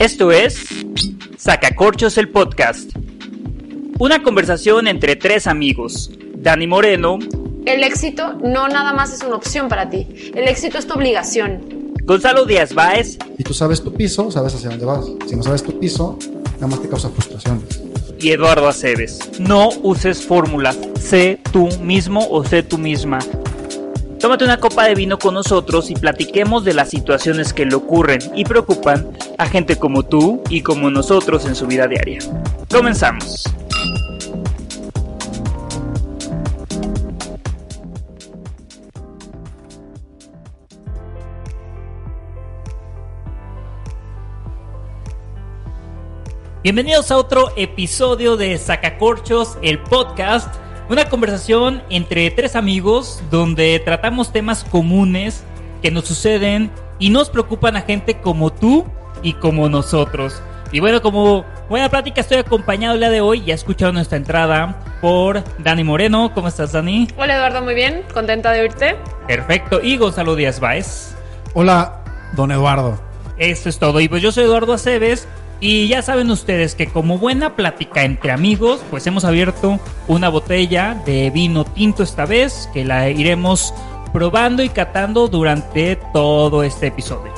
Esto es Sacacorchos el podcast. Una conversación entre tres amigos. Dani Moreno. El éxito no nada más es una opción para ti. El éxito es tu obligación. Gonzalo Díaz Báez. Y tú sabes tu piso, sabes hacia dónde vas. Si no sabes tu piso, nada más te causa frustraciones. Y Eduardo Aceves. No uses fórmula. Sé tú mismo o sé tú misma. Tómate una copa de vino con nosotros y platiquemos de las situaciones que le ocurren y preocupan a gente como tú y como nosotros en su vida diaria. Comenzamos. Bienvenidos a otro episodio de Sacacorchos, el podcast una conversación entre tres amigos donde tratamos temas comunes que nos suceden y nos preocupan a gente como tú y como nosotros. Y bueno, como buena plática estoy acompañado el día de hoy, ya he escuchado nuestra entrada por Dani Moreno. ¿Cómo estás, Dani? Hola, Eduardo, muy bien, contenta de oírte. Perfecto, y Gonzalo Díaz Báez. Hola, don Eduardo. Esto es todo, y pues yo soy Eduardo Aceves y ya saben ustedes que como buena plática entre amigos, pues hemos abierto una botella de vino tinto esta vez, que la iremos probando y catando durante todo este episodio.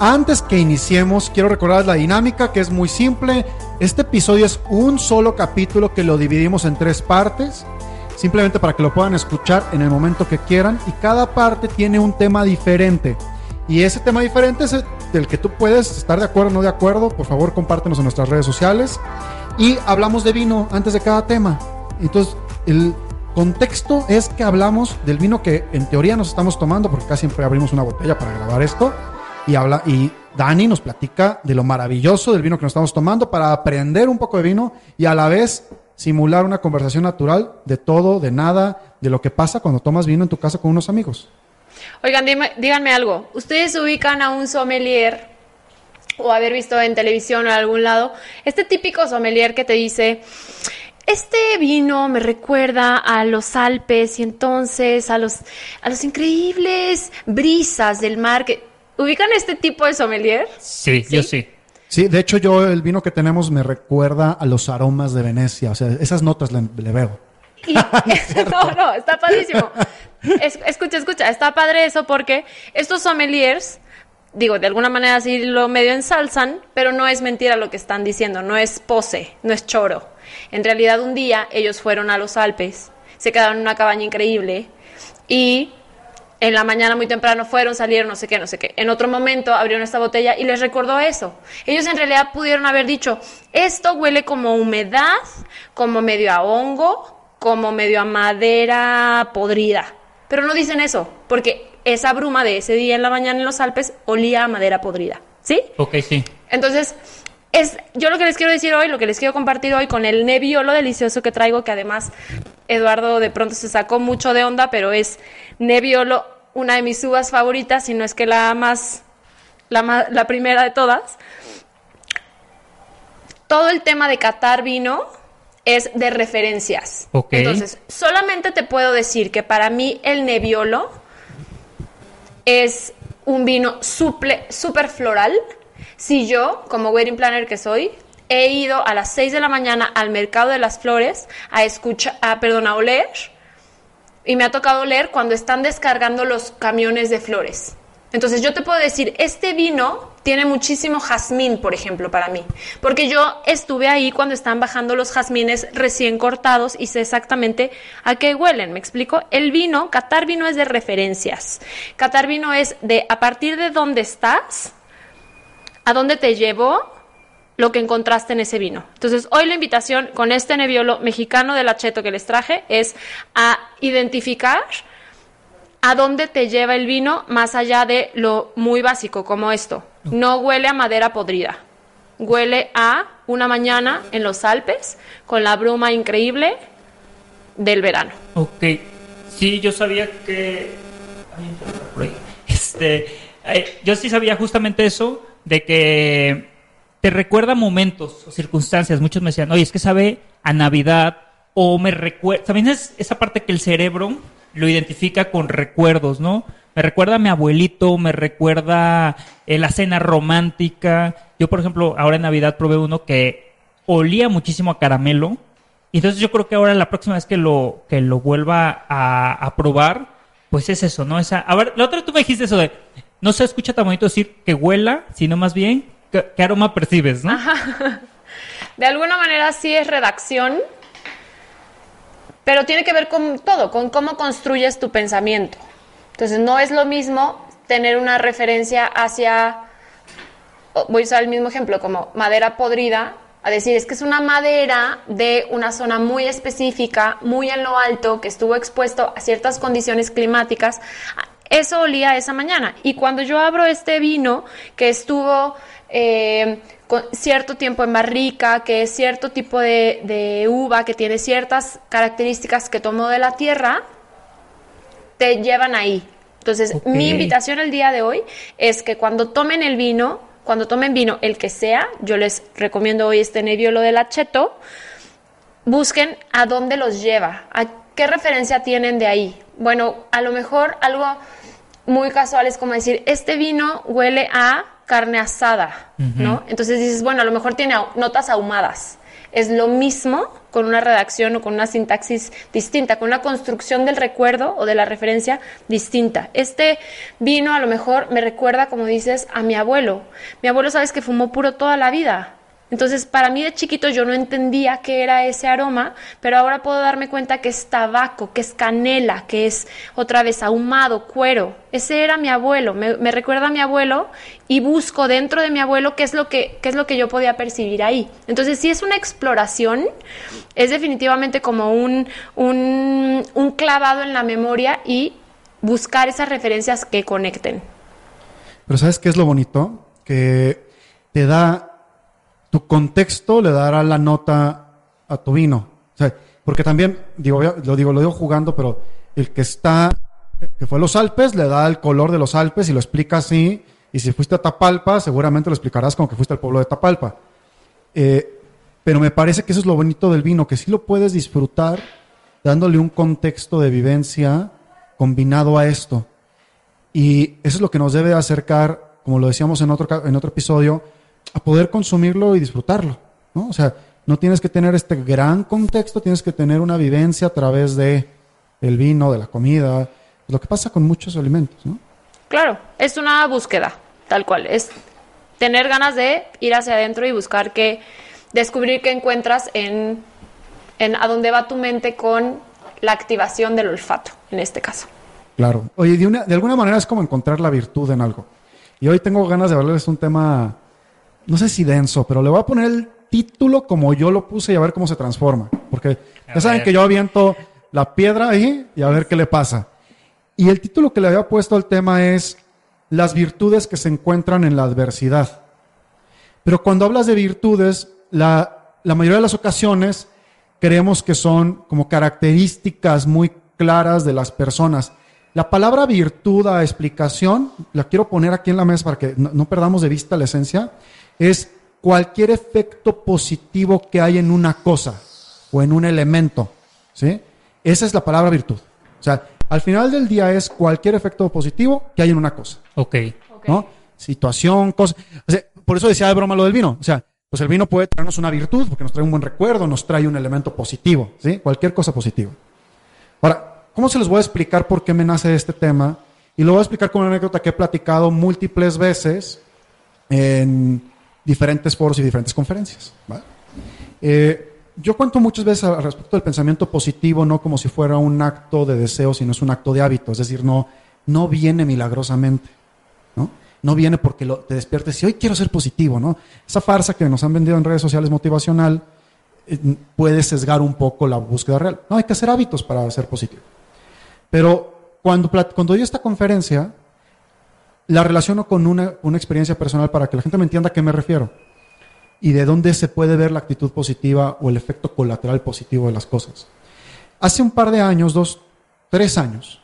Antes que iniciemos, quiero recordar la dinámica que es muy simple. Este episodio es un solo capítulo que lo dividimos en tres partes, simplemente para que lo puedan escuchar en el momento que quieran y cada parte tiene un tema diferente. Y ese tema diferente es del que tú puedes estar de acuerdo o no de acuerdo, por favor compártenos en nuestras redes sociales. Y hablamos de vino antes de cada tema. Entonces, el contexto es que hablamos del vino que en teoría nos estamos tomando, porque casi siempre abrimos una botella para grabar esto. Y, habla, y Dani nos platica de lo maravilloso del vino que nos estamos tomando para aprender un poco de vino y a la vez simular una conversación natural de todo, de nada, de lo que pasa cuando tomas vino en tu casa con unos amigos. Oigan, díganme algo. ¿Ustedes ubican a un sommelier o haber visto en televisión o en algún lado? Este típico sommelier que te dice, este vino me recuerda a los Alpes y entonces a los, a los increíbles brisas del mar. Que... ¿Ubican este tipo de sommelier? Sí, yo sí. Sí, de hecho yo el vino que tenemos me recuerda a los aromas de Venecia, o sea, esas notas le, le veo. no, no, está padrísimo. escucha, escucha, está padre eso porque estos sommeliers, digo, de alguna manera sí lo medio ensalzan, pero no es mentira lo que están diciendo, no es pose, no es choro. En realidad un día ellos fueron a los Alpes, se quedaron en una cabaña increíble y en la mañana muy temprano fueron, salieron, no sé qué, no sé qué. En otro momento abrieron esta botella y les recordó eso. Ellos en realidad pudieron haber dicho, esto huele como humedad, como medio a hongo, como medio a madera podrida. Pero no dicen eso, porque esa bruma de ese día en la mañana en los Alpes olía a madera podrida. ¿Sí? Ok, sí. Entonces, es, yo lo que les quiero decir hoy, lo que les quiero compartir hoy con el Nebbiolo delicioso que traigo, que además Eduardo de pronto se sacó mucho de onda, pero es Nebbiolo, una de mis uvas favoritas, si no es que la más, la, la primera de todas. Todo el tema de catar vino es de referencias. Entonces, solamente te puedo decir que para mí el Nebbiolo es un vino súper floral. Si yo, como wedding planner que soy, he ido a las 6 de la mañana al mercado de las flores a escuchar, a, perdón, a oler, y me ha tocado oler cuando están descargando los camiones de flores. Entonces yo te puedo decir, este vino tiene muchísimo jazmín, por ejemplo, para mí, porque yo estuve ahí cuando están bajando los jazmines recién cortados y sé exactamente a qué huelen, ¿me explico? El vino, catar vino es de referencias. Catar vino es de a partir de dónde estás, a dónde te llevó lo que encontraste en ese vino. Entonces, hoy la invitación con este neviolo mexicano del acheto que les traje es a identificar a dónde te lleva el vino más allá de lo muy básico como esto. No huele a madera podrida. Huele a una mañana en los Alpes con la bruma increíble del verano. Ok. Sí, yo sabía que... Este, eh, yo sí sabía justamente eso, de que te recuerda momentos o circunstancias. Muchos me decían, oye, es que sabe a Navidad o me recuerda... También es esa parte que el cerebro lo identifica con recuerdos, ¿no? Me recuerda a mi abuelito, me recuerda eh, la cena romántica. Yo, por ejemplo, ahora en Navidad probé uno que olía muchísimo a caramelo. Y entonces yo creo que ahora la próxima vez que lo, que lo vuelva a, probar, pues es eso, ¿no? Esa, a ver, la otra tú me dijiste eso de, no se escucha tan bonito decir que huela, sino más bien, ¿qué, aroma percibes, no? De alguna manera sí es redacción, pero tiene que ver con todo, con cómo construyes tu pensamiento. Entonces no es lo mismo tener una referencia hacia, voy a usar el mismo ejemplo, como madera podrida, a decir, es que es una madera de una zona muy específica, muy en lo alto, que estuvo expuesto a ciertas condiciones climáticas. Eso olía esa mañana. Y cuando yo abro este vino que estuvo eh, cierto tiempo en barrica, que es cierto tipo de, uva, que tiene ciertas características que tomó de la tierra, te llevan ahí. Entonces, mi invitación el día de hoy es que cuando tomen el vino, cuando tomen vino, el que sea, yo les recomiendo hoy este Nebbiolo del Acheto, busquen a dónde los lleva, a qué referencia tienen de ahí. Bueno, a lo mejor algo muy casual es como decir, este vino huele a carne asada, ¿no? Entonces dices, bueno, a lo mejor tiene notas ahumadas. Es lo mismo con una redacción o con una sintaxis distinta, con una construcción del recuerdo o de la referencia distinta. Este vino a lo mejor me recuerda, como dices, a mi abuelo. Mi abuelo, sabes que fumó puro toda la vida. Entonces, para mí de chiquito yo no entendía qué era ese aroma, pero ahora puedo darme cuenta que es tabaco, que es canela, que es otra vez ahumado, cuero. Ese era mi abuelo, me, recuerda a mi abuelo y busco dentro de mi abuelo qué es lo que qué es lo que yo podía percibir ahí. Entonces, si es una exploración, es definitivamente como un, un, un clavado en la memoria y buscar esas referencias que conecten. Pero ¿sabes qué es lo bonito? Que te da tu contexto le dará la nota a tu vino. porque también, digo, lo digo, lo digo jugando, pero el que está, que fue a los Alpes, le da el color de los Alpes y lo explica así. Y si fuiste a Tapalpa, seguramente lo explicarás como que fuiste al pueblo de Tapalpa. Eh, pero me parece que eso es lo bonito del vino, que sí lo puedes disfrutar dándole un contexto de vivencia combinado a esto. Y eso es lo que nos debe acercar, como lo decíamos en otro, en otro episodio, a poder consumirlo y disfrutarlo, ¿no? O sea, no tienes que tener este gran contexto, tienes que tener una vivencia a través de el vino, de la comida, lo que pasa con muchos alimentos, ¿no? Claro, es una búsqueda, tal cual, es tener ganas de ir hacia adentro y buscar que descubrir qué encuentras en, en a dónde va tu mente con la activación del olfato, en este caso. Claro. Oye, de, una, de alguna manera es como encontrar la virtud en algo. Y hoy tengo ganas de hablarles un tema no sé si denso, pero le voy a poner el título como yo lo puse y a ver cómo se transforma. Porque ya saben que yo aviento la piedra ahí y a ver qué le pasa. Y el título que le había puesto al tema es Las virtudes que se encuentran en la adversidad. Pero cuando hablas de virtudes, la, la mayoría de las ocasiones creemos que son como características muy claras de las personas. La palabra virtud a explicación, la quiero poner aquí en la mesa para que no perdamos de vista la esencia, es cualquier efecto positivo que hay en una cosa o en un elemento. ¿sí? Esa es la palabra virtud. O sea, al final del día es cualquier efecto positivo que hay en una cosa. Ok. ¿No? Situación, cosa. por eso decía de broma lo del vino. O sea, pues el vino puede traernos una virtud porque nos trae un buen recuerdo, nos trae un elemento positivo. ¿sí? Cualquier cosa positiva. Ahora, ¿cómo se les voy a explicar por qué me nace este tema? Y lo voy a explicar con una anécdota que he platicado múltiples veces en diferentes foros y diferentes conferencias. Eh, yo cuento muchas veces al respecto del pensamiento positivo, no como si fuera un acto de deseo, sino es un acto de hábito, es decir, no, no viene milagrosamente, ¿no? No viene porque te despiertes y hoy quiero ser positivo, ¿no? Esa farsa que nos han vendido en redes sociales motivacional eh, puede sesgar un poco la búsqueda real. No, hay que hacer hábitos para ser positivo. Pero cuando, cuando doy esta conferencia, la relaciono con una, una experiencia personal para que la gente me entienda a qué me refiero y de dónde se puede ver la actitud positiva o el efecto colateral positivo de las cosas. Hace un par de años, dos, tres años,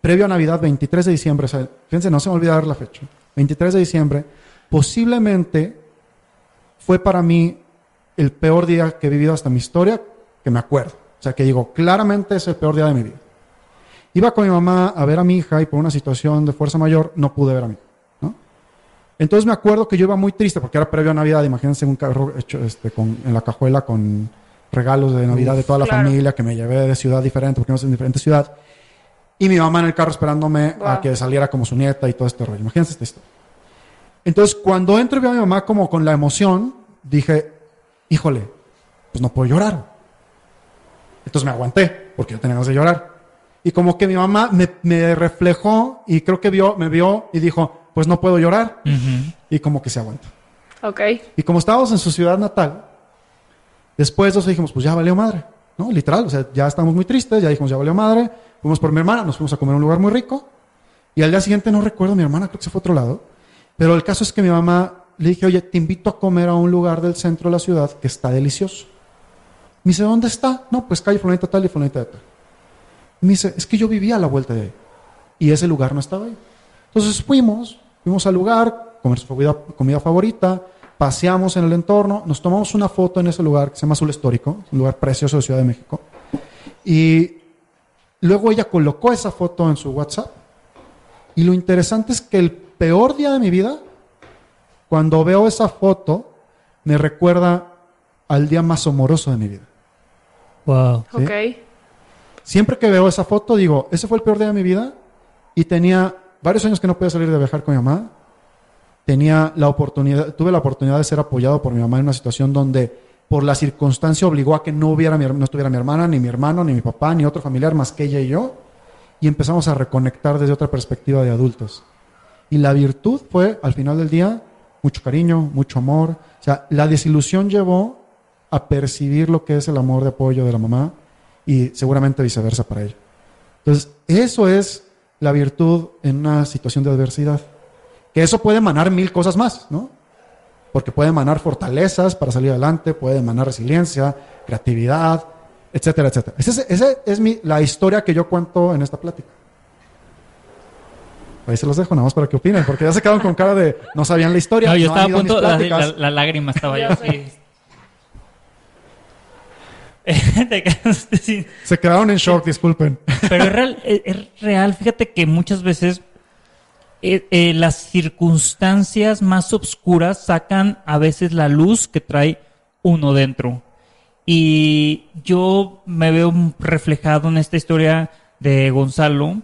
previo a Navidad, 23 de diciembre, fíjense, no se me olvidar la fecha, 23 de diciembre, posiblemente fue para mí el peor día que he vivido hasta mi historia, que me acuerdo. O sea, que digo, claramente es el peor día de mi vida. Iba con mi mamá a ver a mi hija y por una situación de fuerza mayor no pude ver a mí. ¿no? Entonces me acuerdo que yo iba muy triste porque era previo a Navidad. Imagínense un carro hecho este, con, en la cajuela con regalos de Navidad de toda la familia que me llevé de ciudad diferente porque no en diferente ciudad. Y mi mamá en el carro esperándome a que saliera como su nieta y todo este rollo. Imagínense esta historia. Entonces, cuando entro y veo a mi mamá como con la emoción, dije, híjole, pues no puedo llorar. Entonces me aguanté, porque yo tenía ganas de llorar. Y como que mi mamá me, reflejó y creo que vio, me vio y dijo, pues no puedo llorar. Y como que se aguanta. Ok. Y como estábamos en su ciudad natal, después de eso dijimos, pues ya valió madre. ¿No? Literal, o sea, ya estamos muy tristes, ya dijimos, ya valió madre. Fuimos por mi hermana, nos fuimos a comer a un lugar muy rico. Y al día siguiente no recuerdo, mi hermana creo que se fue a otro lado. Pero el caso es que mi mamá le dije, oye, te invito a comer a un lugar del centro de la ciudad que está delicioso. Me dice, ¿dónde está? No, pues calle fulanita tal y fulanita tal. Me dice, es que yo vivía a la vuelta de ahí. Y ese lugar no estaba ahí. Entonces fuimos, fuimos al lugar, comer su comida, comida favorita, paseamos en el entorno, nos tomamos una foto en ese lugar que se llama Azul Histórico, un lugar precioso de Ciudad de México. Y luego ella colocó esa foto en su WhatsApp. Y lo interesante es que el peor día de mi vida, cuando veo esa foto, me recuerda al día más amoroso de mi vida. Wow. Ok. Siempre que veo esa foto, digo, ese fue el peor día de mi vida y tenía varios años que no podía salir de viajar con mi mamá. Tenía la oportunidad, tuve la oportunidad de ser apoyado por mi mamá en una situación donde por la circunstancia obligó a que no hubiera no estuviera mi hermana, ni mi hermano, ni mi papá, ni otro familiar más que ella y yo. Y empezamos a reconectar desde otra perspectiva de adultos. Y la virtud fue, al final del día, mucho cariño, mucho amor. O sea, la desilusión llevó a percibir lo que es el amor de apoyo de la mamá y seguramente viceversa para ella. Entonces, eso es la virtud en una situación de adversidad. Que eso puede emanar mil cosas más, ¿no? Porque puede emanar fortalezas para salir adelante, puede emanar resiliencia, creatividad, etcétera, etcétera. Esa es, mi, la historia que yo cuento en esta plática. Ahí se los dejo nada más para que opinen, porque ya se quedaron con cara de no sabían la historia. No, yo estaba a punto, la, la, lágrima estaba yo Se quedaron en shock, disculpen. Pero es real, es real. Fíjate que muchas veces eh, eh, las circunstancias más oscuras sacan a veces la luz que trae uno dentro. Y yo me veo reflejado en esta historia de Gonzalo.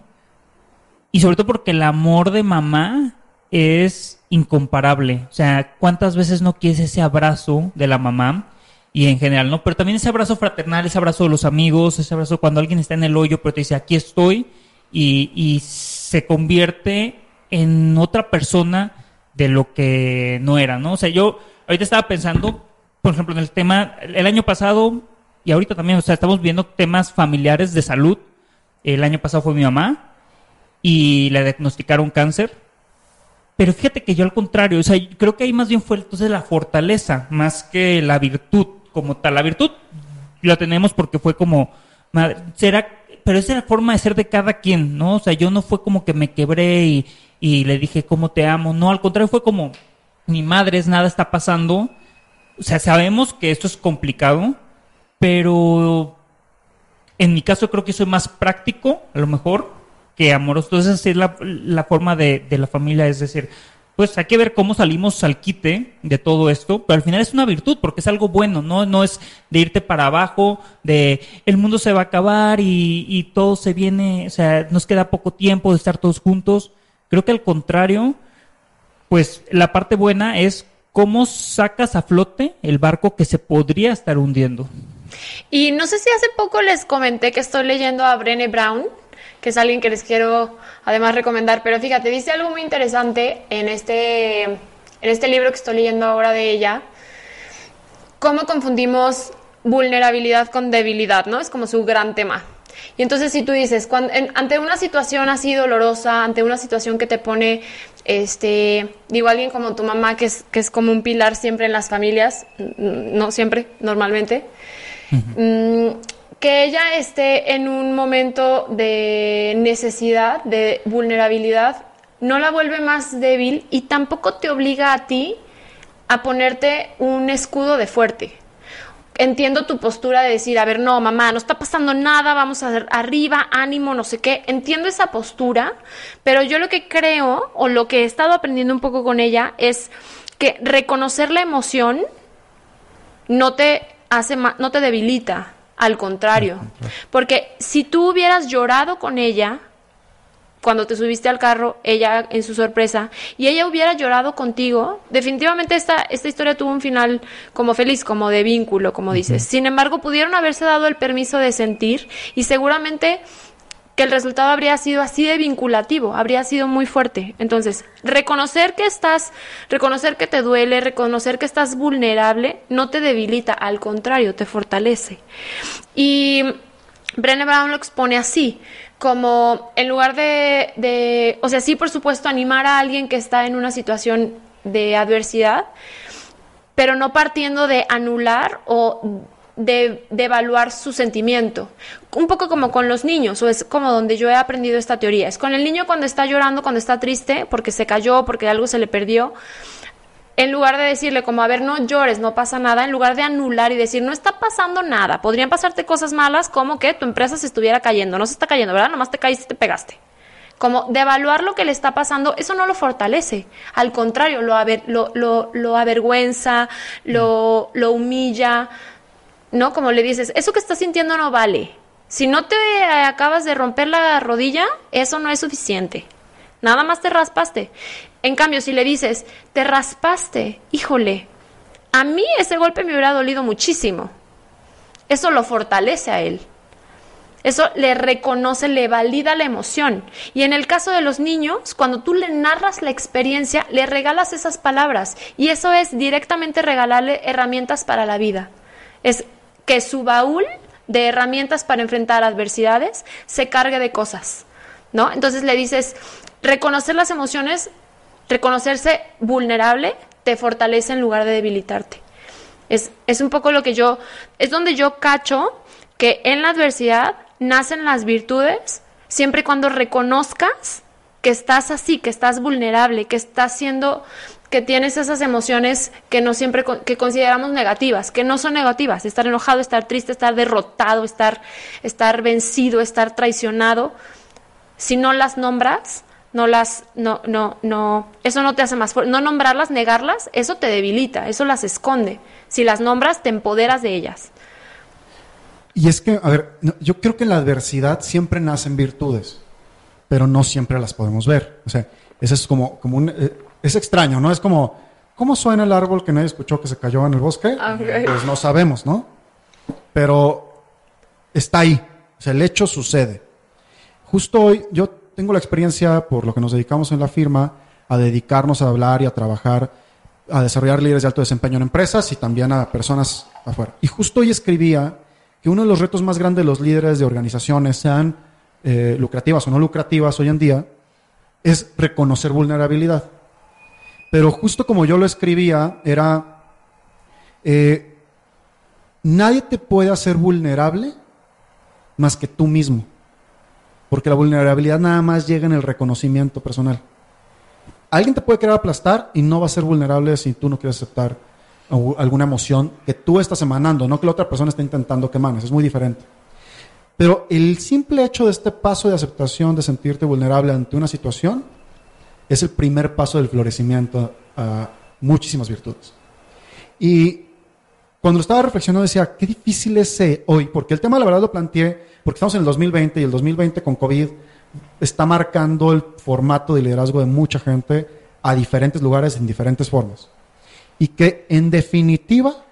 Y sobre todo porque el amor de mamá es incomparable. O sea, ¿cuántas veces no quieres ese abrazo de la mamá? Y en general, ¿no? Pero también ese abrazo fraternal, ese abrazo de los amigos, ese abrazo cuando alguien está en el hoyo, pero te dice, aquí estoy, y, y se convierte en otra persona de lo que no era, ¿no? O sea, yo ahorita estaba pensando, por ejemplo, en el tema, el año pasado, y ahorita también, o sea, estamos viendo temas familiares de salud. El año pasado fue mi mamá y le diagnosticaron cáncer. Pero fíjate que yo al contrario, o sea, creo que ahí más bien fue entonces la fortaleza, más que la virtud como tal. La virtud la tenemos porque fue como, será, pero esa es la forma de ser de cada quien, ¿no? O sea, yo no fue como que me quebré y, y le dije cómo te amo, no, al contrario fue como, ni madres, nada está pasando. O sea, sabemos que esto es complicado, pero en mi caso creo que soy más práctico, a lo mejor, que amoroso. Entonces, así es la, la forma de, de la familia, es decir, pues hay que ver cómo salimos al quite de todo esto, pero al final es una virtud porque es algo bueno, no, no es de irte para abajo, de el mundo se va a acabar y, y todo se viene, o sea, nos queda poco tiempo de estar todos juntos. Creo que al contrario, pues la parte buena es cómo sacas a flote el barco que se podría estar hundiendo. Y no sé si hace poco les comenté que estoy leyendo a Brené Brown, que es alguien que les quiero además recomendar. Pero fíjate, dice algo muy interesante en este, en este libro que estoy leyendo ahora de ella. Cómo confundimos vulnerabilidad con debilidad, ¿no? Es como su gran tema. Y entonces si tú dices, cuando, ante una situación así dolorosa, ante una situación que te pone, este, digo, alguien como tu mamá, que es, que es como un pilar siempre en las familias, no siempre, normalmente, mm, que ella esté en un momento de necesidad, de vulnerabilidad, no la vuelve más débil y tampoco te obliga a ti a ponerte un escudo de fuerte entiendo tu postura de decir, a ver, no, mamá, no está pasando nada, vamos a arriba, ánimo, no sé qué. Entiendo esa postura, pero yo lo que creo o lo que he estado aprendiendo un poco con ella es que reconocer la emoción no te hace no te debilita, al contrario. Porque si tú hubieras llorado con ella, cuando te subiste al carro, ella en su sorpresa, y ella hubiera llorado contigo, definitivamente esta, esta historia tuvo un final como feliz, como de vínculo, como dices. Sin embargo, pudieron haberse dado el permiso de sentir y seguramente que el resultado habría sido así de vinculativo, habría sido muy fuerte. Entonces, reconocer que estás, reconocer que te duele, reconocer que estás vulnerable, no te debilita, al contrario, te fortalece. Y Brené Brown lo expone así como en lugar de, o sea, sí, por supuesto, animar a alguien que está en una situación de adversidad, pero no partiendo de anular o de, evaluar su sentimiento. Un poco como con los niños, o es como donde yo he aprendido esta teoría. Es con el niño cuando está llorando, cuando está triste, porque se cayó, porque algo se le perdió en lugar de decirle como, a ver, no llores, no pasa nada, en lugar de anular y decir, no está pasando nada, podrían pasarte cosas malas como que tu empresa se estuviera cayendo, no se está cayendo, ¿verdad? Nomás te caíste y te pegaste. Como de evaluar lo que le está pasando, eso no lo fortalece, al contrario, lo, lo, lo, avergüenza, lo, lo humilla, ¿no? Como le dices, eso que estás sintiendo no vale. Si no te acabas de romper la rodilla, eso no es suficiente. Nada más te raspaste. En cambio, si le dices, te raspaste, híjole, a mí ese golpe me hubiera dolido muchísimo. Eso lo fortalece a él. Eso le reconoce, le valida la emoción. Y en el caso de los niños, cuando tú le narras la experiencia, le regalas esas palabras. Y eso es directamente regalarle herramientas para la vida. Es que su baúl de herramientas para enfrentar adversidades se cargue de cosas. ¿No? Entonces le dices, reconocer las emociones reconocerse vulnerable te fortalece en lugar de debilitarte. Es, es un poco lo que yo, es donde yo cacho que en la adversidad nacen las virtudes siempre cuando reconozcas que estás así, que estás vulnerable, que estás siendo, que tienes esas emociones que no siempre que consideramos negativas, que no son negativas, estar enojado, estar triste, estar derrotado, estar, estar vencido, estar traicionado, si no las nombras, no las, no, no, no, eso no te hace más fuerte. No nombrarlas, negarlas, eso te debilita, eso las esconde. Si las nombras, te empoderas de ellas. Y es que, a ver, yo creo que en la adversidad siempre nacen virtudes, pero no siempre las podemos ver. O sea, eso es como, como un, eh, es extraño, ¿no? Es como, ¿cómo suena el árbol que nadie escuchó que se cayó en el bosque? Pues no sabemos, ¿no? Pero está ahí, o sea, el hecho sucede. Justo hoy yo tengo la experiencia, por lo que nos dedicamos en la firma, a dedicarnos a hablar y a trabajar, a desarrollar líderes de alto desempeño en empresas y también a personas afuera. Y justo hoy escribía que uno de los retos más grandes de los líderes de organizaciones, sean eh, lucrativas o no lucrativas hoy en día, es reconocer vulnerabilidad. Pero justo como yo lo escribía, era, eh, nadie te puede hacer vulnerable más que tú mismo. Porque la vulnerabilidad nada más llega en el reconocimiento personal. Alguien te puede querer aplastar y no va a ser vulnerable si tú no quieres aceptar alguna emoción que tú estás emanando, no que la otra persona esté intentando que emanes, es muy diferente. Pero el simple hecho de este paso de aceptación, de sentirte vulnerable ante una situación, es el primer paso del florecimiento a muchísimas virtudes. Y cuando lo estaba reflexionando decía, qué difícil es hoy, porque el tema la verdad lo planteé porque estamos en el 2020 y el 2020 con COVID está marcando el formato de liderazgo de mucha gente a diferentes lugares en diferentes formas. Y que en definitiva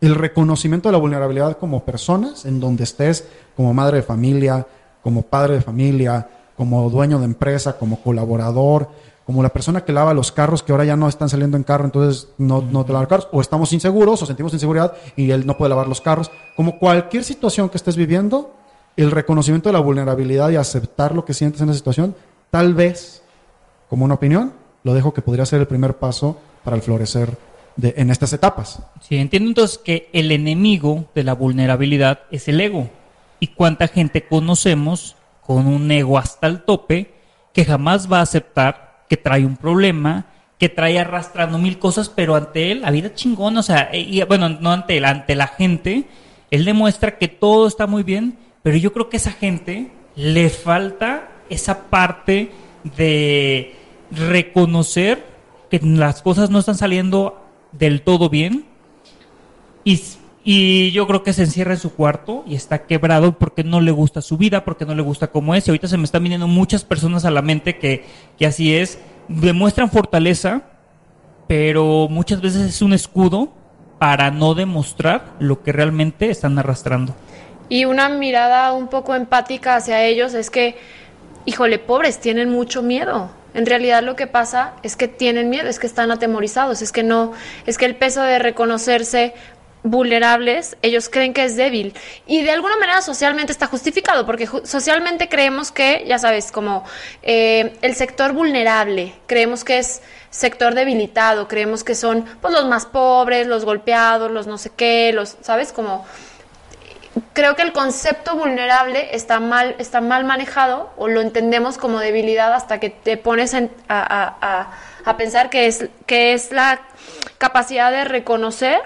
el reconocimiento de la vulnerabilidad como personas, en donde estés como madre de familia, como padre de familia, como dueño de empresa, como colaborador, como la persona que lava los carros que ahora ya no están saliendo en carro, entonces no, no te lavan carros, o estamos inseguros o sentimos inseguridad y él no puede lavar los carros. Como cualquier situación que estés viviendo, el reconocimiento de la vulnerabilidad y aceptar lo que sientes en la situación, tal vez, como una opinión, lo dejo que podría ser el primer paso para el florecer de, en estas etapas. Sí, entiendo entonces que el enemigo de la vulnerabilidad es el ego. ¿Y cuánta gente conocemos con un ego hasta el tope que jamás va a aceptar que trae un problema, que trae arrastrando mil cosas, pero ante él, la vida chingona, o sea, y, bueno, no ante él, ante la gente, él demuestra que todo está muy bien, pero yo creo que a esa gente le falta esa parte de reconocer que las cosas no están saliendo del todo bien y, y, yo creo que se encierra en su cuarto y está quebrado porque no le gusta su vida, porque no le gusta cómo es. Y ahorita se me están viniendo muchas personas a la mente que, que así es. Demuestran fortaleza, pero muchas veces es un escudo para no demostrar lo que realmente están arrastrando. Y una mirada un poco empática hacia ellos es que, híjole, pobres, tienen mucho miedo. En realidad lo que pasa es que tienen miedo, es que están atemorizados, es que no, es que el peso de reconocerse vulnerables, ellos creen que es débil. Y de alguna manera socialmente está justificado, porque socialmente creemos que, ya sabes, como eh, el sector vulnerable, creemos que es sector debilitado, creemos que son pues, los más pobres, los golpeados, los no sé qué, los, ¿sabes? Como creo que el concepto vulnerable está mal, está mal manejado o lo entendemos como debilidad hasta que te pones a, pensar que es, que es la capacidad de reconocer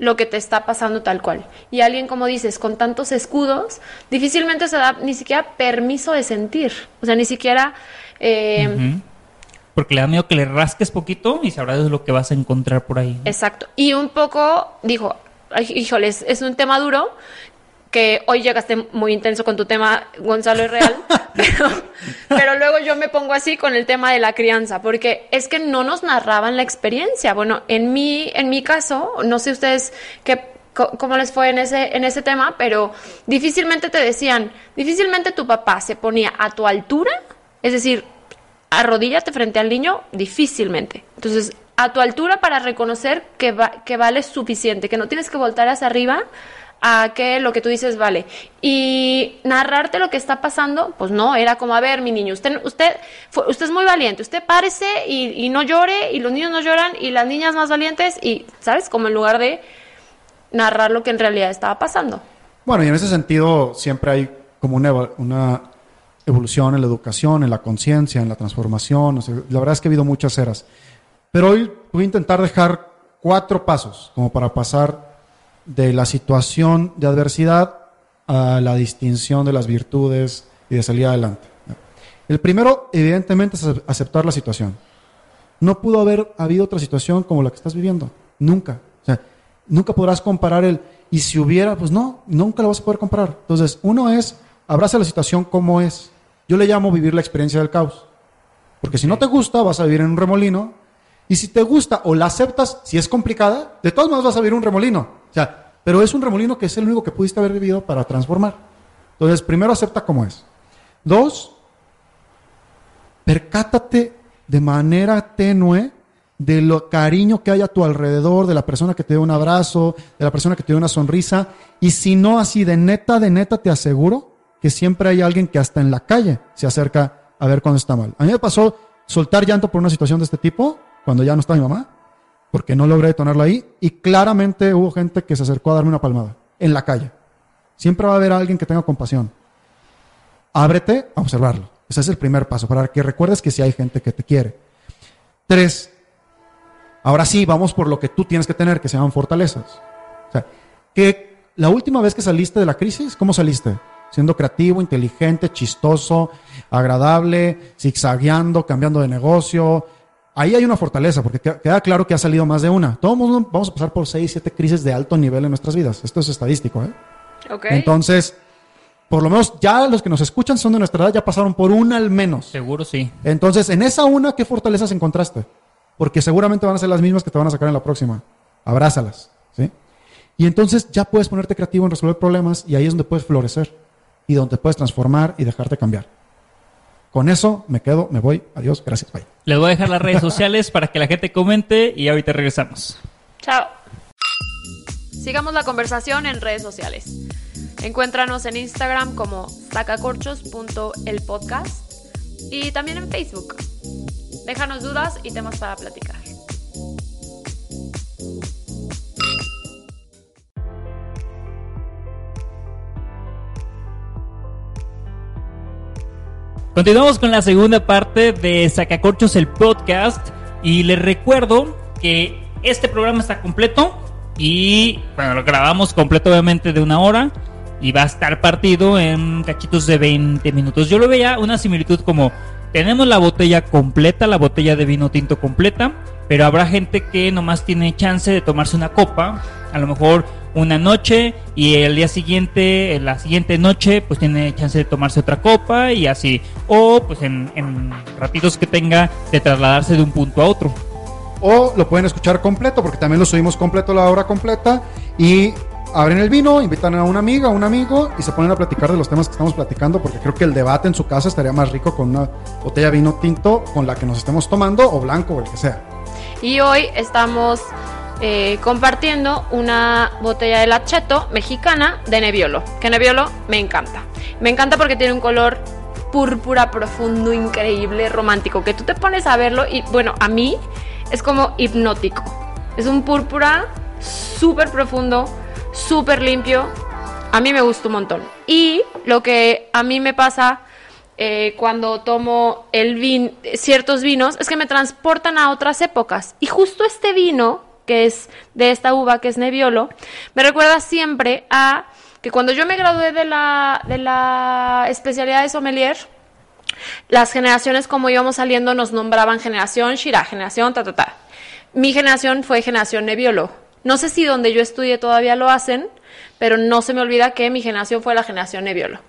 lo que te está pasando tal cual. Y alguien, como dices, con tantos escudos, difícilmente se da ni siquiera permiso de sentir. O sea, ni siquiera... Eh, Porque le da miedo que le rasques poquito y sabrás lo que vas a encontrar por ahí. Exacto. Y un poco, dijo, híjoles, es un tema duro que hoy llegaste muy intenso con tu tema, Gonzalo es real, pero, luego yo me pongo así con el tema de la crianza, porque es que no nos narraban la experiencia. Bueno, en mi, en mi caso, no sé ustedes qué, cómo les fue en ese, en ese tema, pero difícilmente te decían, difícilmente tu papá se ponía a tu altura, es decir, arrodíllate frente al niño, difícilmente. Entonces, a tu altura para reconocer que, va, que vale suficiente, que no tienes que voltar hacia arriba a que lo que tú dices vale. Y narrarte lo que está pasando, pues no, era como, a ver, mi niño, usted, usted, usted es muy valiente, usted párese y, no llore, y los niños no lloran, y las niñas más valientes, y, ¿sabes? Como en lugar de narrar lo que en realidad estaba pasando. Bueno, y en ese sentido siempre hay como una, una evolución en la educación, en la conciencia, en la transformación. la verdad es que ha habido muchas eras. Pero hoy voy a intentar dejar cuatro pasos como para pasar de la situación de adversidad a la distinción de las virtudes y de salir adelante. El primero, evidentemente, es aceptar la situación. No pudo haber habido otra situación como la que estás viviendo. Nunca. O sea, nunca podrás comparar el, y si hubiera, pues no, nunca lo vas a poder comparar. Entonces, uno es, abraza la situación como es. Yo le llamo vivir la experiencia del caos. Porque si no te gusta, vas a vivir en un remolino. Y si te gusta o la aceptas, si es complicada, de todos modos vas a vivir un remolino. O sea, pero es un remolino que es el único que pudiste haber vivido para transformar. Entonces, primero acepta como es. Dos, percátate de manera tenue de lo cariño que hay a tu alrededor, de la persona que te dio un abrazo, de la persona que te dio una sonrisa. Y si no así, de neta, de neta, te aseguro que siempre hay alguien que hasta en la calle se acerca a ver cuando está mal. A mí me pasó soltar llanto por una situación de este tipo, cuando ya no está mi mamá porque no logré detonarlo ahí y claramente hubo gente que se acercó a darme una palmada en la calle. Siempre va a haber alguien que tenga compasión. Ábrete a observarlo. Ese es el primer paso, para que recuerdes que si hay gente que te quiere. Tres, ahora sí, vamos por lo que tú tienes que tener, que se llaman fortalezas. O sea, que la última vez que saliste de la crisis, ¿cómo saliste? Siendo creativo, inteligente, chistoso, agradable, zigzagueando, cambiando de negocio, ahí hay una fortaleza, porque queda claro que ha salido más de una. Todos vamos a pasar por seis, siete crisis de alto nivel en nuestras vidas. Esto es estadístico, ¿eh? Entonces, por lo menos ya los que nos escuchan son de nuestra edad, ya pasaron por una al menos. Seguro sí. Entonces, en esa una, ¿qué fortalezas encontraste? Porque seguramente van a ser las mismas que te van a sacar en la próxima. Abrázalas, ¿sí? Y entonces ya puedes ponerte creativo en resolver problemas y ahí es donde puedes florecer y donde puedes transformar y dejarte cambiar. Con eso me quedo, me voy. Adiós, gracias, bye. Les voy a dejar las redes sociales para que la gente comente y ahorita regresamos. Chao. Sigamos la conversación en redes sociales. Encuéntranos en Instagram como sacacorchos.elpodcast y también en Facebook. Déjanos dudas y temas para platicar. Continuamos con la segunda parte de Sacacorchos el podcast y les recuerdo que este programa está completo y bueno, lo grabamos completo obviamente de una hora y va a estar partido en cachitos de 20 minutos. Yo lo veía una similitud como tenemos la botella completa, la botella de vino tinto completa, pero habrá gente que nomás tiene chance de tomarse una copa, a lo mejor una noche y el día siguiente, en la siguiente noche, pues tiene chance de tomarse otra copa y así. O pues en, en ratitos que tenga de trasladarse de un punto a otro. O lo pueden escuchar completo, porque también lo subimos completo la hora completa. Y abren el vino, invitan a una amiga, a un amigo y se ponen a platicar de los temas que estamos platicando, porque creo que el debate en su casa estaría más rico con una botella de vino tinto con la que nos estemos tomando o blanco o el que sea. Y hoy estamos eh, compartiendo una botella de lacheto mexicana de Nebbiolo, que Nebbiolo me encanta. Me encanta porque tiene un color púrpura profundo, increíble, romántico, que tú te pones a verlo y bueno, a mí es como hipnótico. Es un púrpura súper profundo, súper limpio. A mí me gusta un montón. Y lo que a mí me pasa eh, cuando tomo el vin ciertos vinos es que me transportan a otras épocas. Y justo este vino, que es de esta uva, que es Nebbiolo, me recuerda siempre a que cuando yo me gradué de la, de la especialidad de sommelier, las generaciones como íbamos saliendo nos nombraban generación Shira, generación ta ta ta. Mi generación fue generación Nebbiolo. No sé si donde yo estudié todavía lo hacen, pero no se me olvida que mi generación fue la generación Nebbiolo.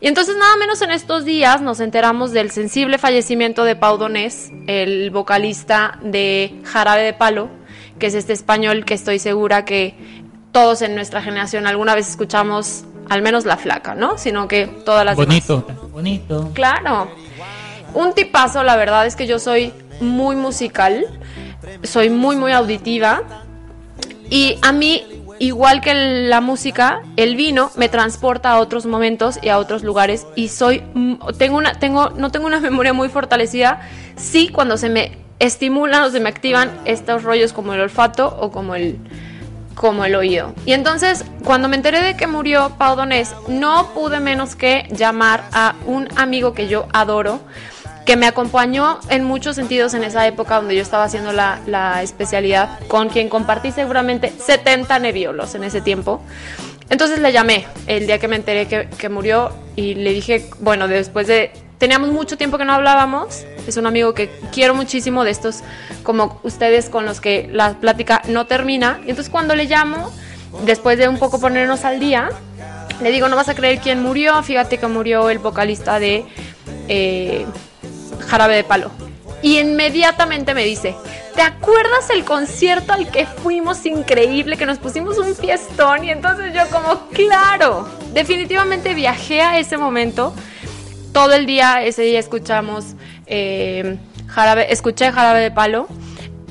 Y entonces nada menos en estos días nos enteramos del sensible fallecimiento de Pau Donés, el vocalista de Jarabe de Palo, que es este español que estoy segura que todos en nuestra generación alguna vez escuchamos, al menos la flaca, ¿no? Sino que todas las Bonito, bonito. Claro. Un tipazo, la verdad es que yo soy muy musical, soy muy muy auditiva y a mí, igual que la música, el vino me transporta a otros momentos y a otros lugares y soy tengo una tengo no tengo una memoria muy fortalecida, sí cuando se me estimulan o se me activan estos rollos como el olfato o como el como el oído. Y entonces, cuando me enteré de que murió Pau Donés, no pude menos que llamar a un amigo que yo adoro, que me acompañó en muchos sentidos en esa época donde yo estaba haciendo la, especialidad, con quien compartí seguramente 70 neviolos en ese tiempo. Entonces le llamé el día que me enteré que, que, murió y le dije, bueno, después de... Teníamos mucho tiempo que no hablábamos, es un amigo que quiero muchísimo de estos como ustedes con los que la plática no termina. Y entonces cuando le llamo, después de un poco ponernos al día, le digo, no vas a creer quién murió, fíjate que murió el vocalista de... Eh, Jarabe de Palo. Y inmediatamente me dice, ¿te acuerdas el concierto al que fuimos increíble, que nos pusimos un fiestón? Y entonces yo como, claro, definitivamente viajé a ese momento. Todo el día, ese día escuchamos eh, jarabe, escuché Jarabe de Palo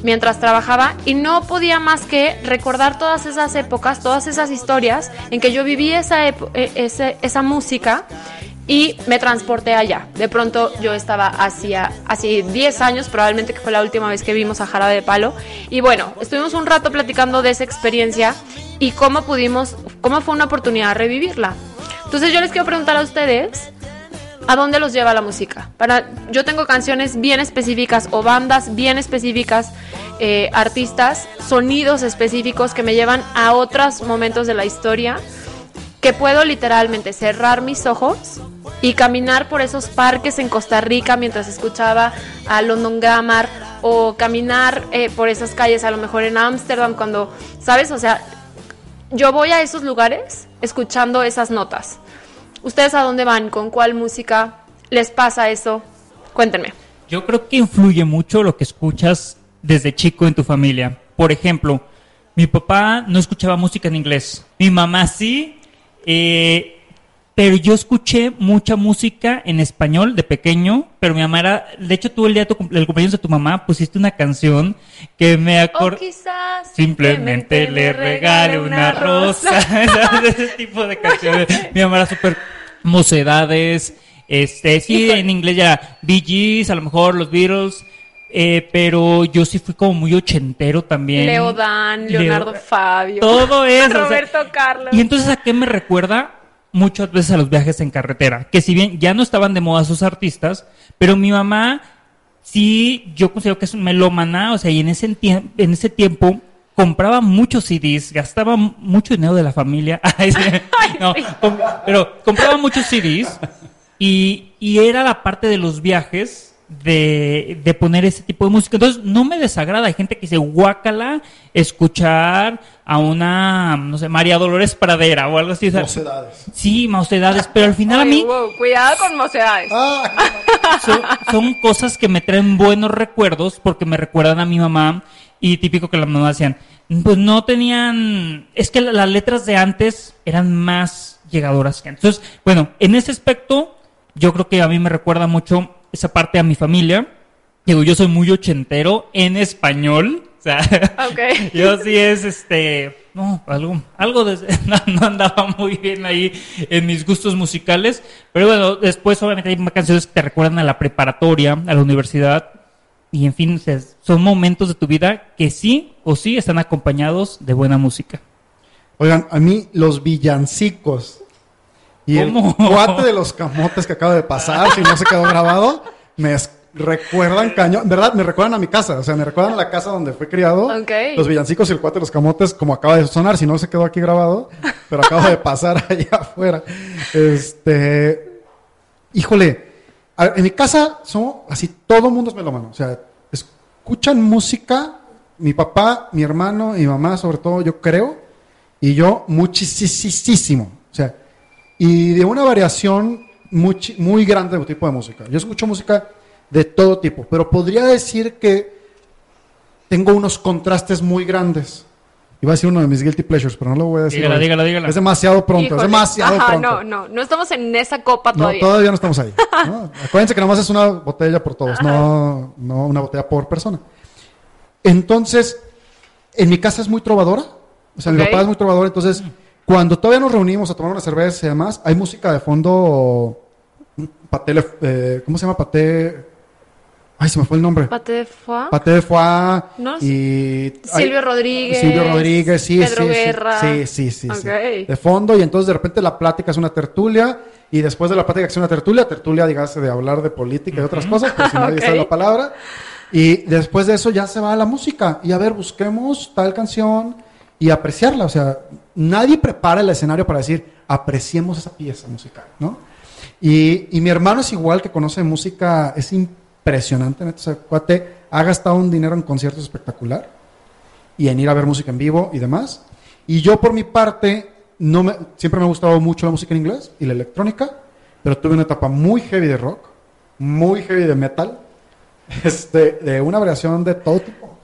mientras trabajaba y no podía más que recordar todas esas épocas, todas esas historias en que yo viví esa, e, esa música y me transporté allá. De pronto yo estaba hacía hace 10 años, probablemente que fue la última vez que vimos a Jarabe de Palo. Y bueno, estuvimos un rato platicando de esa experiencia y cómo pudimos, cómo fue una oportunidad revivirla. Entonces yo les quiero preguntar a ustedes, ¿a dónde los lleva la música? Para, yo tengo canciones bien específicas o bandas bien específicas, eh, artistas, sonidos específicos que me llevan a otros momentos de la historia que puedo literalmente cerrar mis ojos y caminar por esos parques en Costa Rica mientras escuchaba a London Grammar o caminar eh, por esas calles a lo mejor en Ámsterdam cuando, ¿sabes? O sea, yo voy a esos lugares escuchando esas notas. ¿Ustedes a dónde van? ¿Con cuál música les pasa eso? Cuéntenme. Yo creo que influye mucho lo que escuchas desde chico en tu familia. Por ejemplo, mi papá no escuchaba música en inglés. Mi mamá sí, eh, pero yo escuché mucha música en español de pequeño, pero mi mamá era, de hecho tú el día del cumpleaños de tu mamá pusiste una canción que me acuerdo... quizás simplemente le regale una rosa, ese tipo de canciones. Mi mamá era súper mocedades, este, sí, en inglés ya Bee Gees, a lo mejor los Beatles, eh, pero yo sí fui como muy ochentero también. Leo Dan, Leonardo Fabio. Todo eso. Roberto Carlos. Y entonces, ¿a qué me recuerda? Muchas veces a los viajes en carretera, que si bien ya no estaban de moda sus artistas, pero mi mamá sí, yo considero que es un melómana, o sea, y en ese, en ese tiempo compraba muchos CDs, gastaba mucho dinero de la familia, pero compraba muchos CDs y, y era la parte de los viajes de, de, poner ese tipo de música. Entonces, no me desagrada. Hay gente que dice, guácala, escuchar a una, no sé, María Dolores Pradera o algo así. Mocedades. Sí, mocedades, pero al final a mí... cuidado con mocedades. Ah. Son, cosas que me traen buenos recuerdos porque me recuerdan a mi mamá y típico que la mamá decían, pues no tenían... Es que las letras de antes eran más llegadoras que antes. Entonces, bueno, en ese aspecto, yo creo que a mí me recuerda mucho esa parte a mi familia. Digo, yo soy muy ochentero en español. O sea, yo sí es este. No, algo, algo de, no, andaba muy bien ahí en mis gustos musicales. Pero bueno, después obviamente hay canciones que te recuerdan a la preparatoria, a la universidad. Y en fin, son momentos de tu vida que sí o sí están acompañados de buena música. Oigan, a mí los villancicos y el cuate de los camotes que acaba de pasar, si no se quedó grabado, me recuerdan cañón, ¿verdad? Me recuerdan a mi casa, o sea, me recuerdan a la casa donde fue criado. Los villancicos y el cuate de los camotes, como acaba de sonar, si no se quedó aquí grabado, pero acaba de pasar allá afuera. Este, híjole, en mi casa somos así, todo el mundo es melómano, o sea, escuchan música, mi papá, mi hermano, mi mamá, sobre todo, yo creo, y yo muchísimo, o sea, y de una variación muy, muy grande de tipo de música. Yo escucho música de todo tipo, pero podría decir que tengo unos contrastes muy grandes. Iba a decir uno de mis guilty pleasures, pero no lo voy a decir. Dígala, dígala, dígala. Es demasiado pronto, es demasiado pronto. No, no, no estamos en esa copa todavía. No, todavía no estamos ahí. Acuérdense que nomás es una botella por todos, no, no una botella por persona. Entonces, en mi casa es muy trovadora. O sea, mi papá es muy trovador, entonces cuando todavía nos reunimos a tomar una cerveza y demás, hay música de fondo. Paté, eh, ¿Cómo se llama? Paté. Ay, se me fue el nombre. Paté de Foie. Paté de Foie. y. Silvio Rodríguez. Silvio Rodríguez, sí, Pedro sí, Guerra. sí. Sí, sí, sí, De fondo, y entonces de repente la plática es una tertulia. Y después de la plática es una tertulia, tertulia, dígase, de hablar de política y otras cosas, pero si nadie sabe la palabra. Y después de eso ya se va a la música. Y a ver, busquemos tal canción y apreciarla. O sea, nadie prepara el escenario para decir, apreciemos esa pieza musical, ¿no? Y, mi hermano es igual, que conoce música, es impresionante, o sea, cuate, ha gastado un dinero en conciertos espectacular y en ir a ver música en vivo y demás. Y yo por mi parte, no me, siempre me ha gustado mucho la música en inglés y la electrónica, pero tuve una etapa muy heavy de rock, muy heavy de metal, este, de una variación de todo tipo.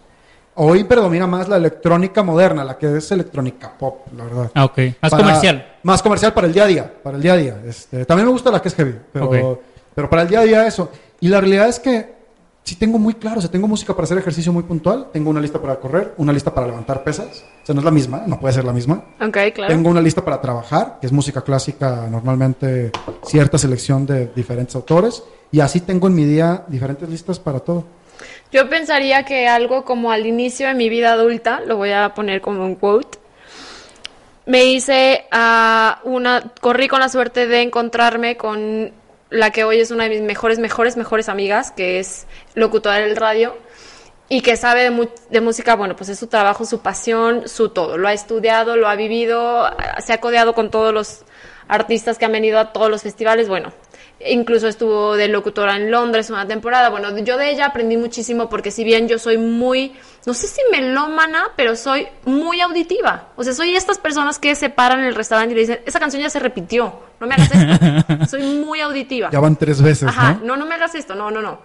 Hoy predomina más la electrónica moderna, la que es electrónica pop, la verdad. Ah, ok. Más comercial. Más comercial para el día a día, para el día a día. Este, también me gusta la que es heavy, pero, pero para el día a día eso. Y la realidad es que sí tengo muy claro, o sea, tengo música para hacer ejercicio muy puntual, tengo una lista para correr, una lista para levantar pesas, o sea, no es la misma, no puede ser la misma. Ok, claro. Tengo una lista para trabajar, que es música clásica, normalmente cierta selección de diferentes autores, y así tengo en mi día diferentes listas para todo. Yo pensaría que algo como al inicio de mi vida adulta, lo voy a poner como un quote, me hice a una, corrí con la suerte de encontrarme con la que hoy es una de mis mejores, mejores, mejores amigas, que es locutora del radio y que sabe de, de, música, bueno, pues es su trabajo, su pasión, su todo. Lo ha estudiado, lo ha vivido, se ha codeado con todos los artistas que han venido a todos los festivales, bueno, Incluso estuvo de locutora en Londres una temporada. Bueno, yo de ella aprendí muchísimo porque si bien yo soy muy, no sé si melómana, pero soy muy auditiva. O sea, soy estas personas que se paran en el restaurante y le dicen, esa canción ya se repitió, no me hagas esto. soy muy auditiva. Ya van tres veces. Ajá, no, no, me hagas esto, no, no, no.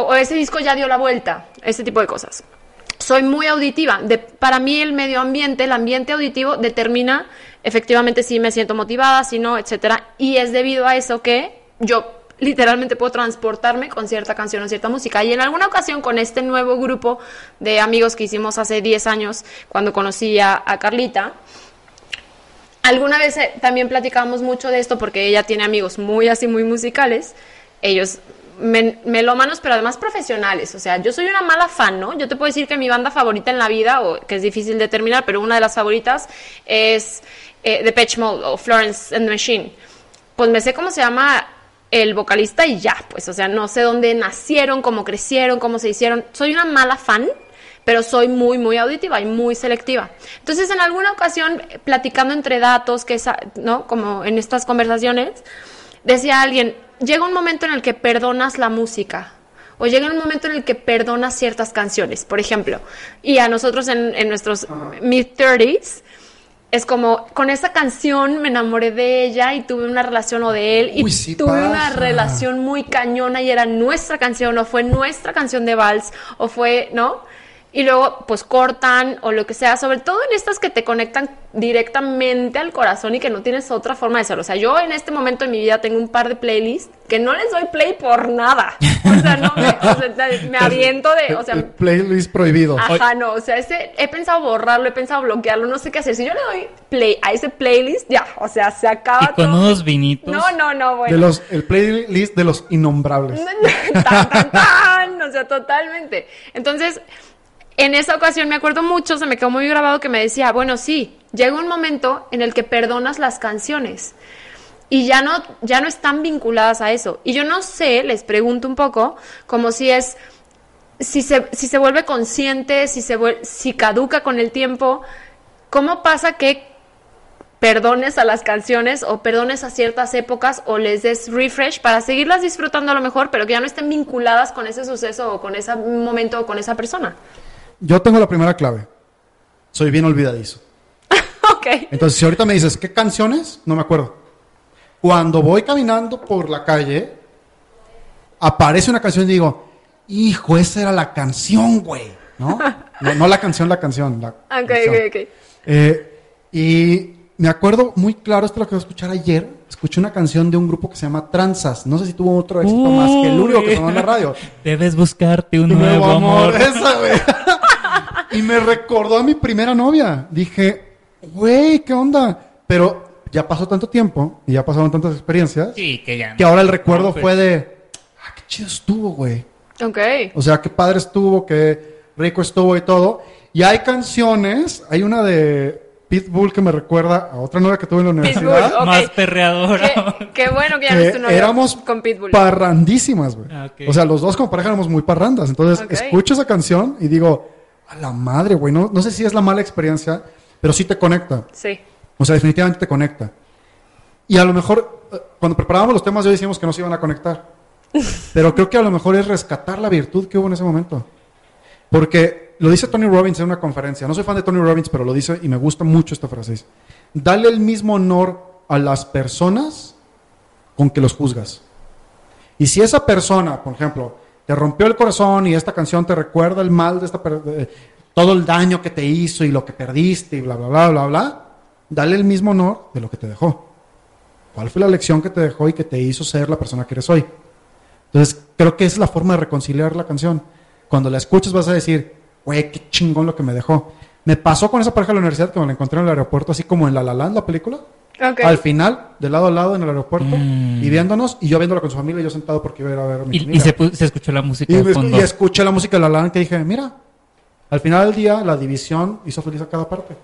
O ese disco ya dio la vuelta, ese tipo de cosas. Soy muy auditiva. De, para mí el medio ambiente, el ambiente auditivo determina efectivamente sí me siento motivada, si no, etcétera. Y es debido a eso que yo literalmente puedo transportarme con cierta canción o cierta música. Y en alguna ocasión con este nuevo grupo de amigos que hicimos hace 10 años, cuando conocí a, Carlita, alguna vez eh, también platicábamos mucho de esto porque ella tiene amigos muy así, muy musicales. Ellos melómanos, pero además profesionales. O sea, yo soy una mala fan, ¿no? Yo te puedo decir que mi banda favorita en la vida, o que es difícil determinar, pero una de las favoritas es The eh, Patch Mode o Florence and the Machine. Pues me sé cómo se llama el vocalista y ya, pues, o sea, no sé dónde nacieron, cómo crecieron, cómo se hicieron. Soy una mala fan, pero soy muy, muy auditiva y muy selectiva. Entonces, en alguna ocasión, platicando entre datos, que ¿no? Como en estas conversaciones, decía alguien, llega un momento en el que perdonas la música. O llega un momento en el que perdonas ciertas canciones, por ejemplo. Y a nosotros en, en nuestros mid-30s, es como con esa canción me enamoré de ella y tuve una relación o de él y tuve una relación muy cañona y era nuestra canción o fue nuestra canción de vals o fue, ¿no? Y luego pues cortan o lo que sea, sobre todo en estas que te conectan directamente al corazón y que no tienes otra forma de hacerlo. O sea, yo en este momento de mi vida tengo un par de playlists que no les doy play por nada. O sea, no me, o sea, me aviento de, o sea, playlist prohibido. Ajá, no, o sea, ese he pensado borrarlo, he pensado bloquearlo, no sé qué hacer. Si yo le doy play a ese playlist, ya, o sea, se acaba ¿Y con unos vinitos. No, no, no, bueno. De los el playlist de los innombrables. tan, tan, tan, o sea, totalmente. Entonces, en esa ocasión me acuerdo mucho, se me quedó muy grabado que me decía, bueno, sí, llega un momento en el que perdonas las canciones y ya no, ya no están vinculadas a eso. Y yo no sé, les pregunto un poco, como si es, si se, si se vuelve consciente, si, se si caduca con el tiempo, ¿cómo pasa que perdones a las canciones o perdones a ciertas épocas o les des refresh para seguirlas disfrutando a lo mejor, pero que ya no estén vinculadas con ese suceso o con ese momento o con esa persona? Yo tengo la primera clave. Soy bien olvidadizo. ok. Entonces, si ahorita me dices, ¿qué canciones? No me acuerdo. Cuando voy caminando por la calle, aparece una canción y digo, hijo, esa era la canción, güey. ¿No? No, la canción, la canción. La ok, ok, ok. Eh, y me acuerdo muy claro, esto lo que voy a escuchar ayer. Escuché una canción de un grupo que se llama Tranzas. No sé si tuvo otro éxito más que el único que sonó en la radio. Debes buscarte un nuevo, amor. Esa, güey. Y me recordó a mi primera novia. Dije, güey, ¿qué onda? Pero ya pasó tanto tiempo y ya pasaron tantas experiencias. que ahora el recuerdo fue de, ah, qué chido estuvo, güey. Ok. O sea, qué padre estuvo, qué rico estuvo y todo. Y hay canciones, hay una de Pitbull que me recuerda a otra novia que tuve en la universidad. Más perreadora. Qué, bueno que ya no es tu novia éramos con Pitbull. Parrandísimas, güey. Ah, o sea, los dos como pareja éramos muy parrandas. Entonces, escucho esa canción y digo, a la madre, güey. No, no sé si es la mala experiencia, pero sí te conecta. Sí. O sea, definitivamente te conecta. Y a lo mejor, eh, cuando preparábamos los temas, ya decíamos que no se iban a conectar. Pero creo que a lo mejor es rescatar la virtud que hubo en ese momento. Porque lo dice Tony Robbins en una conferencia. No soy fan de Tony Robbins, pero lo dice y me gusta mucho esta frase. Dale el mismo honor a las personas con que los juzgas. Y si esa persona, por ejemplo, te rompió el corazón y esta canción te recuerda el mal de esta todo el daño que te hizo y lo que perdiste y bla bla bla bla bla, dale el mismo honor de lo que te dejó. ¿Cuál fue la lección que te dejó y que te hizo ser la persona que eres hoy? Entonces, creo que esa es la forma de reconciliar la canción. Cuando la escuches vas a decir, güey, qué chingón lo que me dejó. Me pasó con esa pareja de la universidad que me la encontré en el aeropuerto, así como en La La Land, la película. Al final, de lado a lado en el aeropuerto, mm. y viéndonos, y yo viéndola con su familia, y yo sentado porque iba a ir a ver a mi Y, y se, se, escuchó la música y, y escuché la música de La La Land que dije, mira, al final del día, la división hizo feliz a cada parte.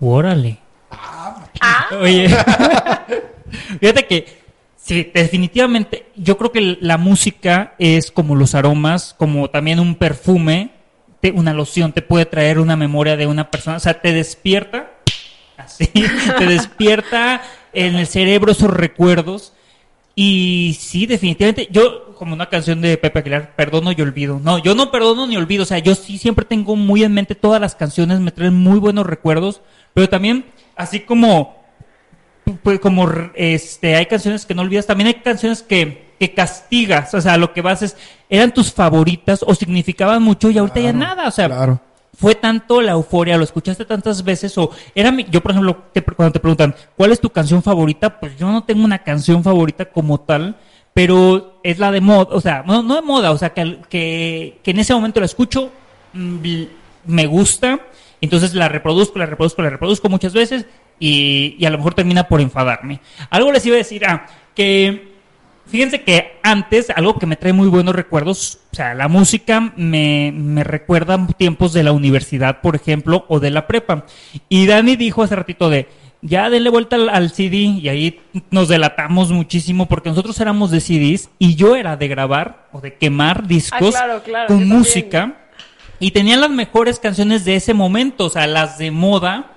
Órale. Ah, Oye, fíjate que Sí, definitivamente. Yo creo que la música es como los aromas, como también un perfume una loción te puede traer una memoria de una persona, o sea, te despierta, así, te despierta en el cerebro esos recuerdos. Y sí, definitivamente, yo, como una canción de Pepe Aguilar, perdono y olvido. No, yo no perdono ni olvido, o sea, yo sí siempre tengo muy en mente todas las canciones, me traen muy buenos recuerdos, pero también, así como, pues, como, este, hay canciones que no olvidas, también hay canciones que, que castigas, o sea, lo que vas es, eran tus favoritas o significaban mucho y ahorita ya nada, o sea, fue tanto la euforia, lo escuchaste tantas veces o era mi, yo por ejemplo, cuando te preguntan, ¿cuál es tu canción favorita? Pues yo no tengo una canción favorita como tal, pero es la de moda, o sea, no, de moda, o sea, que, que, en ese momento la escucho, mm, me gusta, entonces la reproduzco, la reproduzco, la reproduzco muchas veces y, y a lo mejor termina por enfadarme. Algo les iba a decir, ah, que Fíjense que antes, algo que me trae muy buenos recuerdos, o sea, la música me, me recuerda tiempos de la universidad, por ejemplo, o de la prepa. Y Dani dijo hace ratito de, ya denle vuelta al, CD y ahí nos delatamos muchísimo porque nosotros éramos de CDs y yo era de grabar o de quemar discos ah, con música y tenían las mejores canciones de ese momento, o sea, las de moda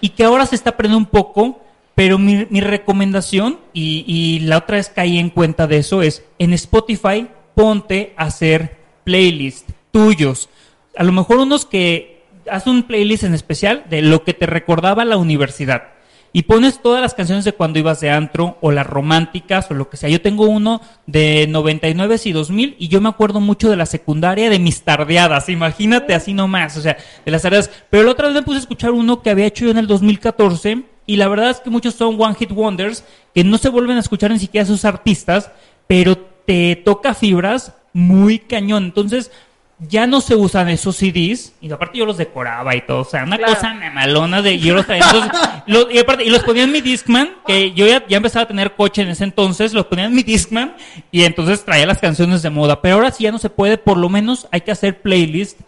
y que ahora se está aprendiendo un poco pero mi, mi recomendación, y, y, la otra vez caí en cuenta de eso, es en Spotify ponte a hacer playlists tuyos. A lo mejor unos que haz un playlist en especial de lo que te recordaba la universidad. Y pones todas las canciones de cuando ibas de antro o las románticas o lo que sea. Yo tengo uno de 99 y 2000 y yo me acuerdo mucho de la secundaria de mis tardeadas. Imagínate así nomás, o sea, de las tardeadas. Pero la otra vez me puse a escuchar uno que había hecho yo en el 2014 y la verdad es que muchos son one hit wonders que no se vuelven a escuchar ni siquiera a sus artistas, pero te toca fibras muy cañón. Entonces, ya no se usan esos CDs, y aparte yo los decoraba y todo, o sea, una cosa malona de yo los traía. y, aparte, y los ponía en mi Discman, que yo ya, ya, empezaba a tener coche en ese entonces, los ponía en mi Discman y entonces traía las canciones de moda. Pero ahora sí ya no se puede, por lo menos hay que hacer playlist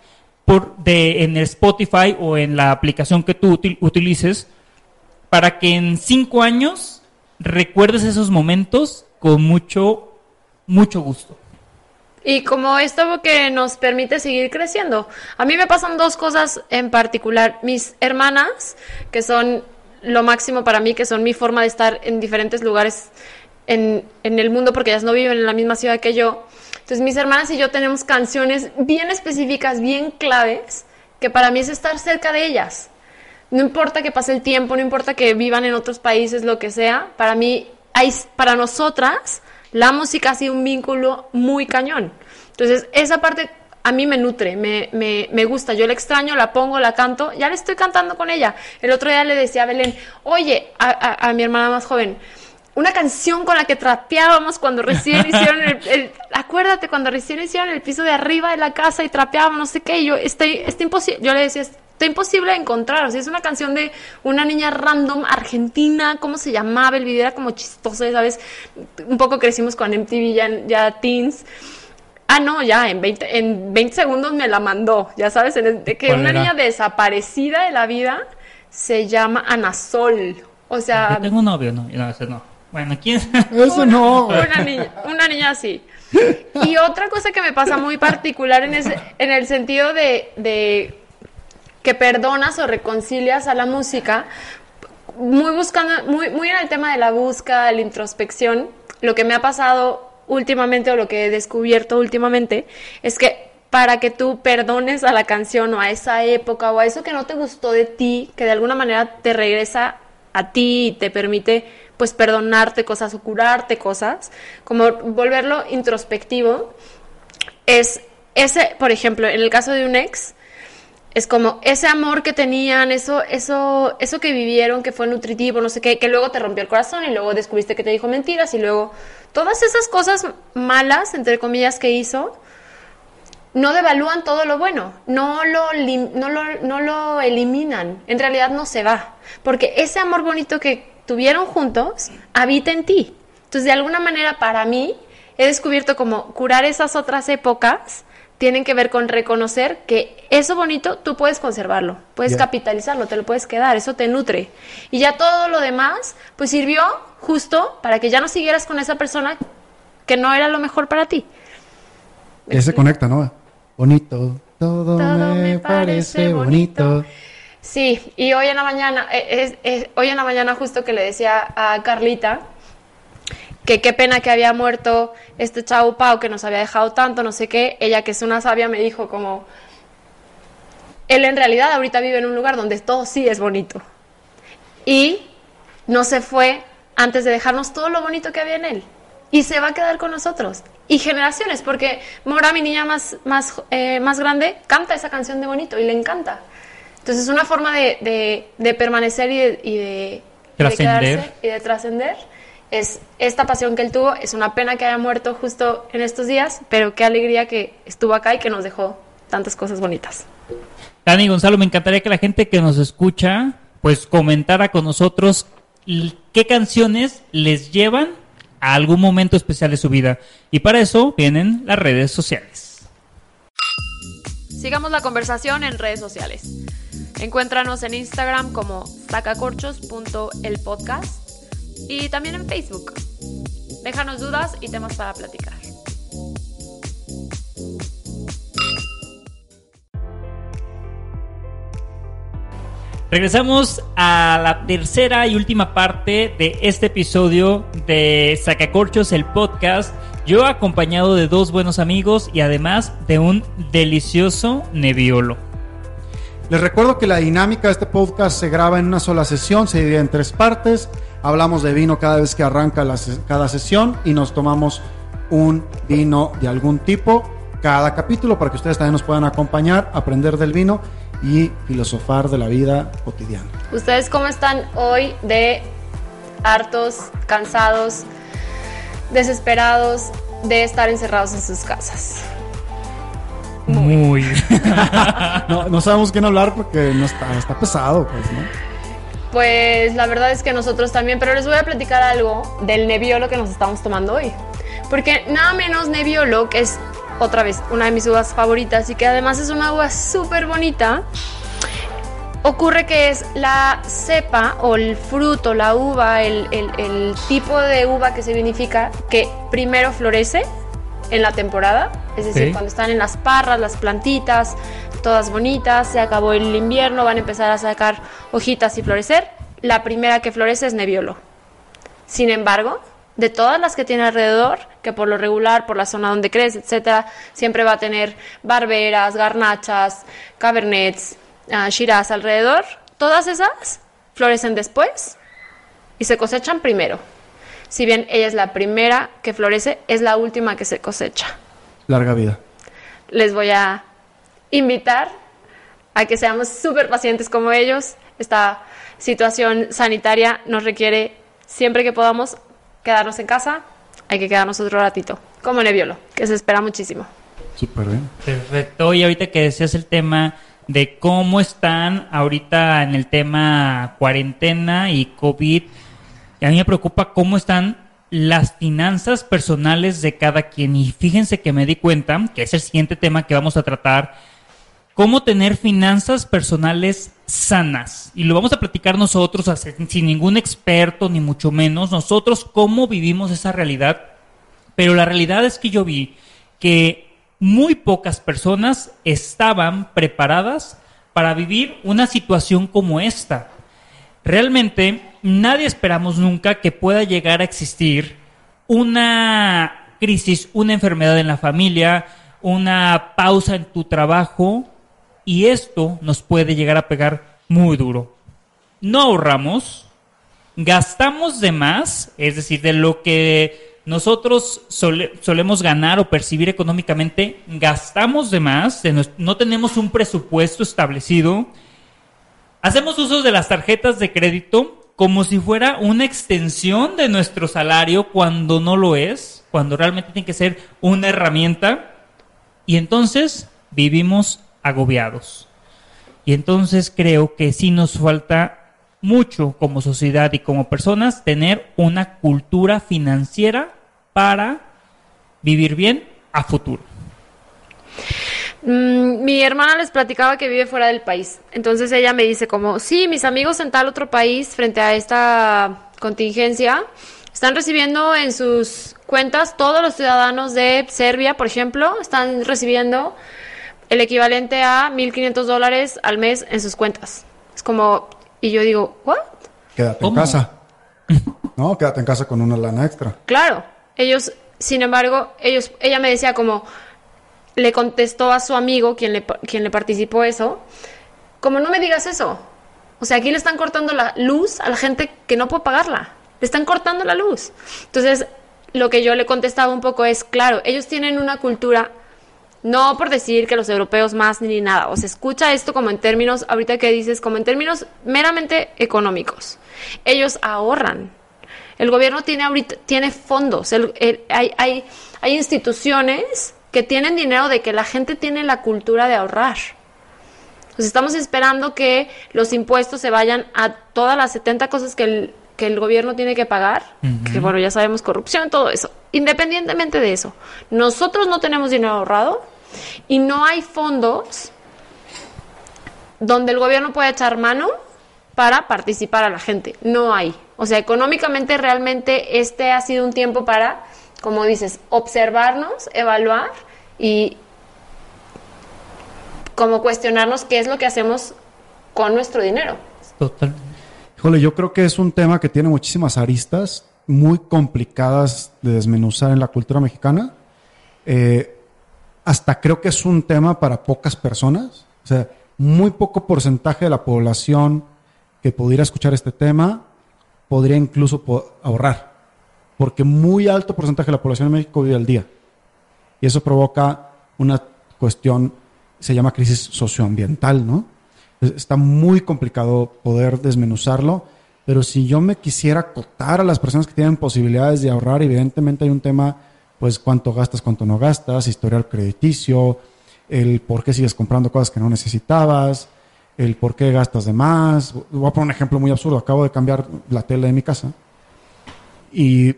por, de, en el Spotify o en la aplicación que tú utilices para que en cinco años recuerdes esos momentos con mucho, mucho gusto. Y como esto que nos permite seguir creciendo. A mí me pasan dos cosas en particular. Mis hermanas, que son lo máximo para mí, que son mi forma de estar en diferentes lugares en, en el mundo, porque ellas no viven en la misma ciudad que yo. Entonces mis hermanas y yo tenemos canciones bien específicas, bien claves, que para mí es estar cerca de ellas no importa que pase el tiempo, no importa que vivan en otros países, lo que sea, para mí, hay, para nosotras, la música ha sido un vínculo muy cañón. Entonces, esa parte a mí me nutre, me, me, me, gusta, yo la extraño, la pongo, la canto, ya le estoy cantando con ella. El otro día le decía a Belén, oye, a, a, mi hermana más joven, una canción con la que trapeábamos cuando recién hicieron el, acuérdate, cuando recién hicieron el piso de arriba de la casa y trapeábamos, no sé qué, yo, estoy, está imposible, yo le decía, Está imposible de encontrar. O sea, es una canción de una niña random argentina. ¿Cómo se llamaba? El video era como chistoso, ¿sabes? Un poco crecimos con MTV ya, ya teens. Ah, no, ya, en 20, en 20 segundos me la mandó. Ya sabes, de que una niña desaparecida de la vida se llama Ana Sol. O sea. tengo un novio, no, no, ese no. Bueno, ¿quién? Eso no. Una niña, una niña así. Y otra cosa que me pasa muy particular en, ese, en el sentido de, de que perdonas o reconcilias a la música, muy buscando, muy, muy en el tema de la búsqueda, la introspección, lo que me ha pasado últimamente o lo que he descubierto últimamente es que para que tú perdones a la canción o a esa época o a eso que no te gustó de ti, que de alguna manera te regresa a ti y te permite pues perdonarte cosas o curarte cosas, como volverlo introspectivo, es ese, por ejemplo, en el caso de un ex, es como ese amor que tenían, eso, eso, eso que vivieron, que fue nutritivo, no sé qué, que luego te rompió el corazón y luego descubriste que te dijo mentiras y luego todas esas cosas malas, entre comillas, que hizo, no devalúan todo lo bueno, no lo, no lo, no lo eliminan, en realidad no se va, porque ese amor bonito que tuvieron juntos habita en ti. Entonces, de alguna manera, para mí, he descubierto como curar esas otras épocas tienen que ver con reconocer que eso bonito tú puedes conservarlo, puedes capitalizarlo, te lo puedes quedar, eso te nutre. Y ya todo lo demás, pues sirvió justo para que ya no siguieras con esa persona que no era lo mejor para ti. Ese se conecta, ¿no? Bonito, todo, me, parece bonito. Sí, y hoy en la mañana, eh, hoy en la mañana justo que le decía a Carlita, que qué pena que había muerto este chavo Pau que nos había dejado tanto, no sé qué. Ella, que es una sabia, me dijo como, él en realidad ahorita vive en un lugar donde todo sí es bonito. Y no se fue antes de dejarnos todo lo bonito que había en él. y se va a quedar con nosotros. Y generaciones, porque Mora, mi niña más, más, eh, más grande, canta esa canción de bonito y le encanta. Entonces es una forma de, de, permanecer y de, y de, trascender. y de trascender. Es esta pasión que él tuvo. Es una pena que haya muerto justo en estos días, pero qué alegría que estuvo acá y que nos dejó tantas cosas bonitas. Dani Gonzalo, me encantaría que la gente que nos escucha, pues comentara con nosotros qué canciones les llevan a algún momento especial de su vida. Y para eso vienen las redes sociales. Sigamos la conversación en redes sociales. Encuéntranos en Instagram como sacacorchos.elpodcast y también en Facebook. Déjanos dudas y temas para platicar. Regresamos a la tercera y última parte de este episodio de Sacacorchos, el podcast. Yo acompañado de dos buenos amigos y además de un delicioso neviolo. Les recuerdo que la dinámica de este podcast se graba en una sola sesión, se divide en tres partes. Hablamos de vino cada vez que arranca cada sesión y nos tomamos un vino de algún tipo cada capítulo para que ustedes también nos puedan acompañar, aprender del vino y filosofar de la vida cotidiana. ¿Ustedes cómo están hoy de hartos, cansados, desesperados de estar encerrados en sus casas? Muy. no, sabemos quién hablar porque no está, está pesado, pues, ¿no? Pues la verdad es que nosotros también, pero les voy a platicar algo del Nebbiolo que nos estamos tomando hoy. Porque nada menos Nebbiolo, que es otra vez, una de mis uvas favoritas y que además es una uva súper bonita. Ocurre que es la cepa o el fruto, la uva, el, tipo de uva que se vinifica que primero florece en la temporada, es decir, cuando están en las parras, las plantitas, todas bonitas, se acabó el invierno, van a empezar a sacar hojitas y florecer. La primera que florece es Nebbiolo. Sin embargo, de todas las que tiene alrededor, que por lo regular, por la zona donde crece, etcétera, siempre va a tener barberas, garnachas, cabernets, uh, shiraz alrededor. Todas esas florecen después y se cosechan primero. Si bien ella es la primera que florece, es la última que se cosecha. Larga vida. Les voy a invitar a que seamos súper pacientes como ellos. Esta situación sanitaria nos requiere siempre que podamos quedarnos en casa, hay que quedarnos otro ratito, como Nebbiolo, que se espera muchísimo. Súper bien. Perfecto. Y ahorita que decías el tema de cómo están ahorita en el tema cuarentena y COVID, a mí me preocupa cómo están las finanzas personales de cada quien. Y fíjense que me di cuenta, que es el siguiente tema que vamos a tratar, cómo tener finanzas personales sanas. Y lo vamos a platicar nosotros, sin ningún experto, ni mucho menos, nosotros cómo vivimos esa realidad. Pero la realidad es que yo vi que muy pocas personas estaban preparadas para vivir una situación como esta. Realmente nadie esperamos nunca que pueda llegar a existir una crisis, una enfermedad en la familia, una pausa en tu trabajo, y esto nos puede llegar a pegar muy duro. No ahorramos, gastamos de más, es decir, de lo que nosotros solemos ganar o percibir económicamente, gastamos de más, no tenemos un presupuesto establecido, hacemos uso de las tarjetas de crédito como si fuera una extensión de nuestro salario cuando no lo es, cuando realmente tiene que ser una herramienta, y entonces vivimos agobiados. Y entonces creo que sí nos falta mucho como sociedad y como personas tener una cultura financiera para vivir bien a futuro. Mm, mi hermana les platicaba que vive fuera del país. Entonces ella me dice como, sí, mis amigos en tal otro país frente a esta contingencia están recibiendo en sus cuentas todos los ciudadanos de Serbia, por ejemplo, están recibiendo el equivalente a 1.500 dólares al mes en sus cuentas. Es como, y yo digo, ¿what? Quédate en casa. no, quédate en casa con una lana extra. Claro, ellos, sin embargo, ellos, ella me decía como, le contestó a su amigo, quien le, quien le participó eso, como no me digas eso. O sea, aquí le están cortando la luz a la gente que no puede pagarla. Le están cortando la luz. Entonces, lo que yo le contestaba un poco es, claro, ellos tienen una cultura, no por decir que los europeos más ni nada, o se escucha esto como en términos, ahorita que dices, como en términos meramente económicos. Ellos ahorran. El gobierno tiene ahorita, tiene fondos, hay, hay, hay instituciones que tienen dinero de que la gente tiene la cultura de ahorrar. Pues estamos esperando que los impuestos se vayan a todas las 70 cosas que el, que el gobierno tiene que pagar, que bueno, ya sabemos corrupción, todo eso. Independientemente de eso, nosotros no tenemos dinero ahorrado y no hay fondos donde el gobierno pueda echar mano para participar a la gente. No hay. O sea, económicamente realmente este ha sido un tiempo para, como dices, observarnos, evaluar y como cuestionarnos qué es lo que hacemos con nuestro dinero. Total. Híjole, yo creo que es un tema que tiene muchísimas aristas muy complicadas de desmenuzar en la cultura mexicana. Eh, hasta creo que es un tema para pocas personas. O sea, muy poco porcentaje de la población que pudiera escuchar este tema podría incluso ahorrar. Porque muy alto porcentaje de la población en México vive al día. Y eso provoca una cuestión se llama crisis socioambiental, ¿no? Está muy complicado poder desmenuzarlo, pero si yo me quisiera acotar a las personas que tienen posibilidades de ahorrar, evidentemente hay un tema, pues cuánto gastas, cuánto no gastas, historial crediticio, el por qué sigues comprando cosas que no necesitabas, el por qué gastas de más. Voy a poner un ejemplo muy absurdo. Acabo de cambiar la tele de mi casa y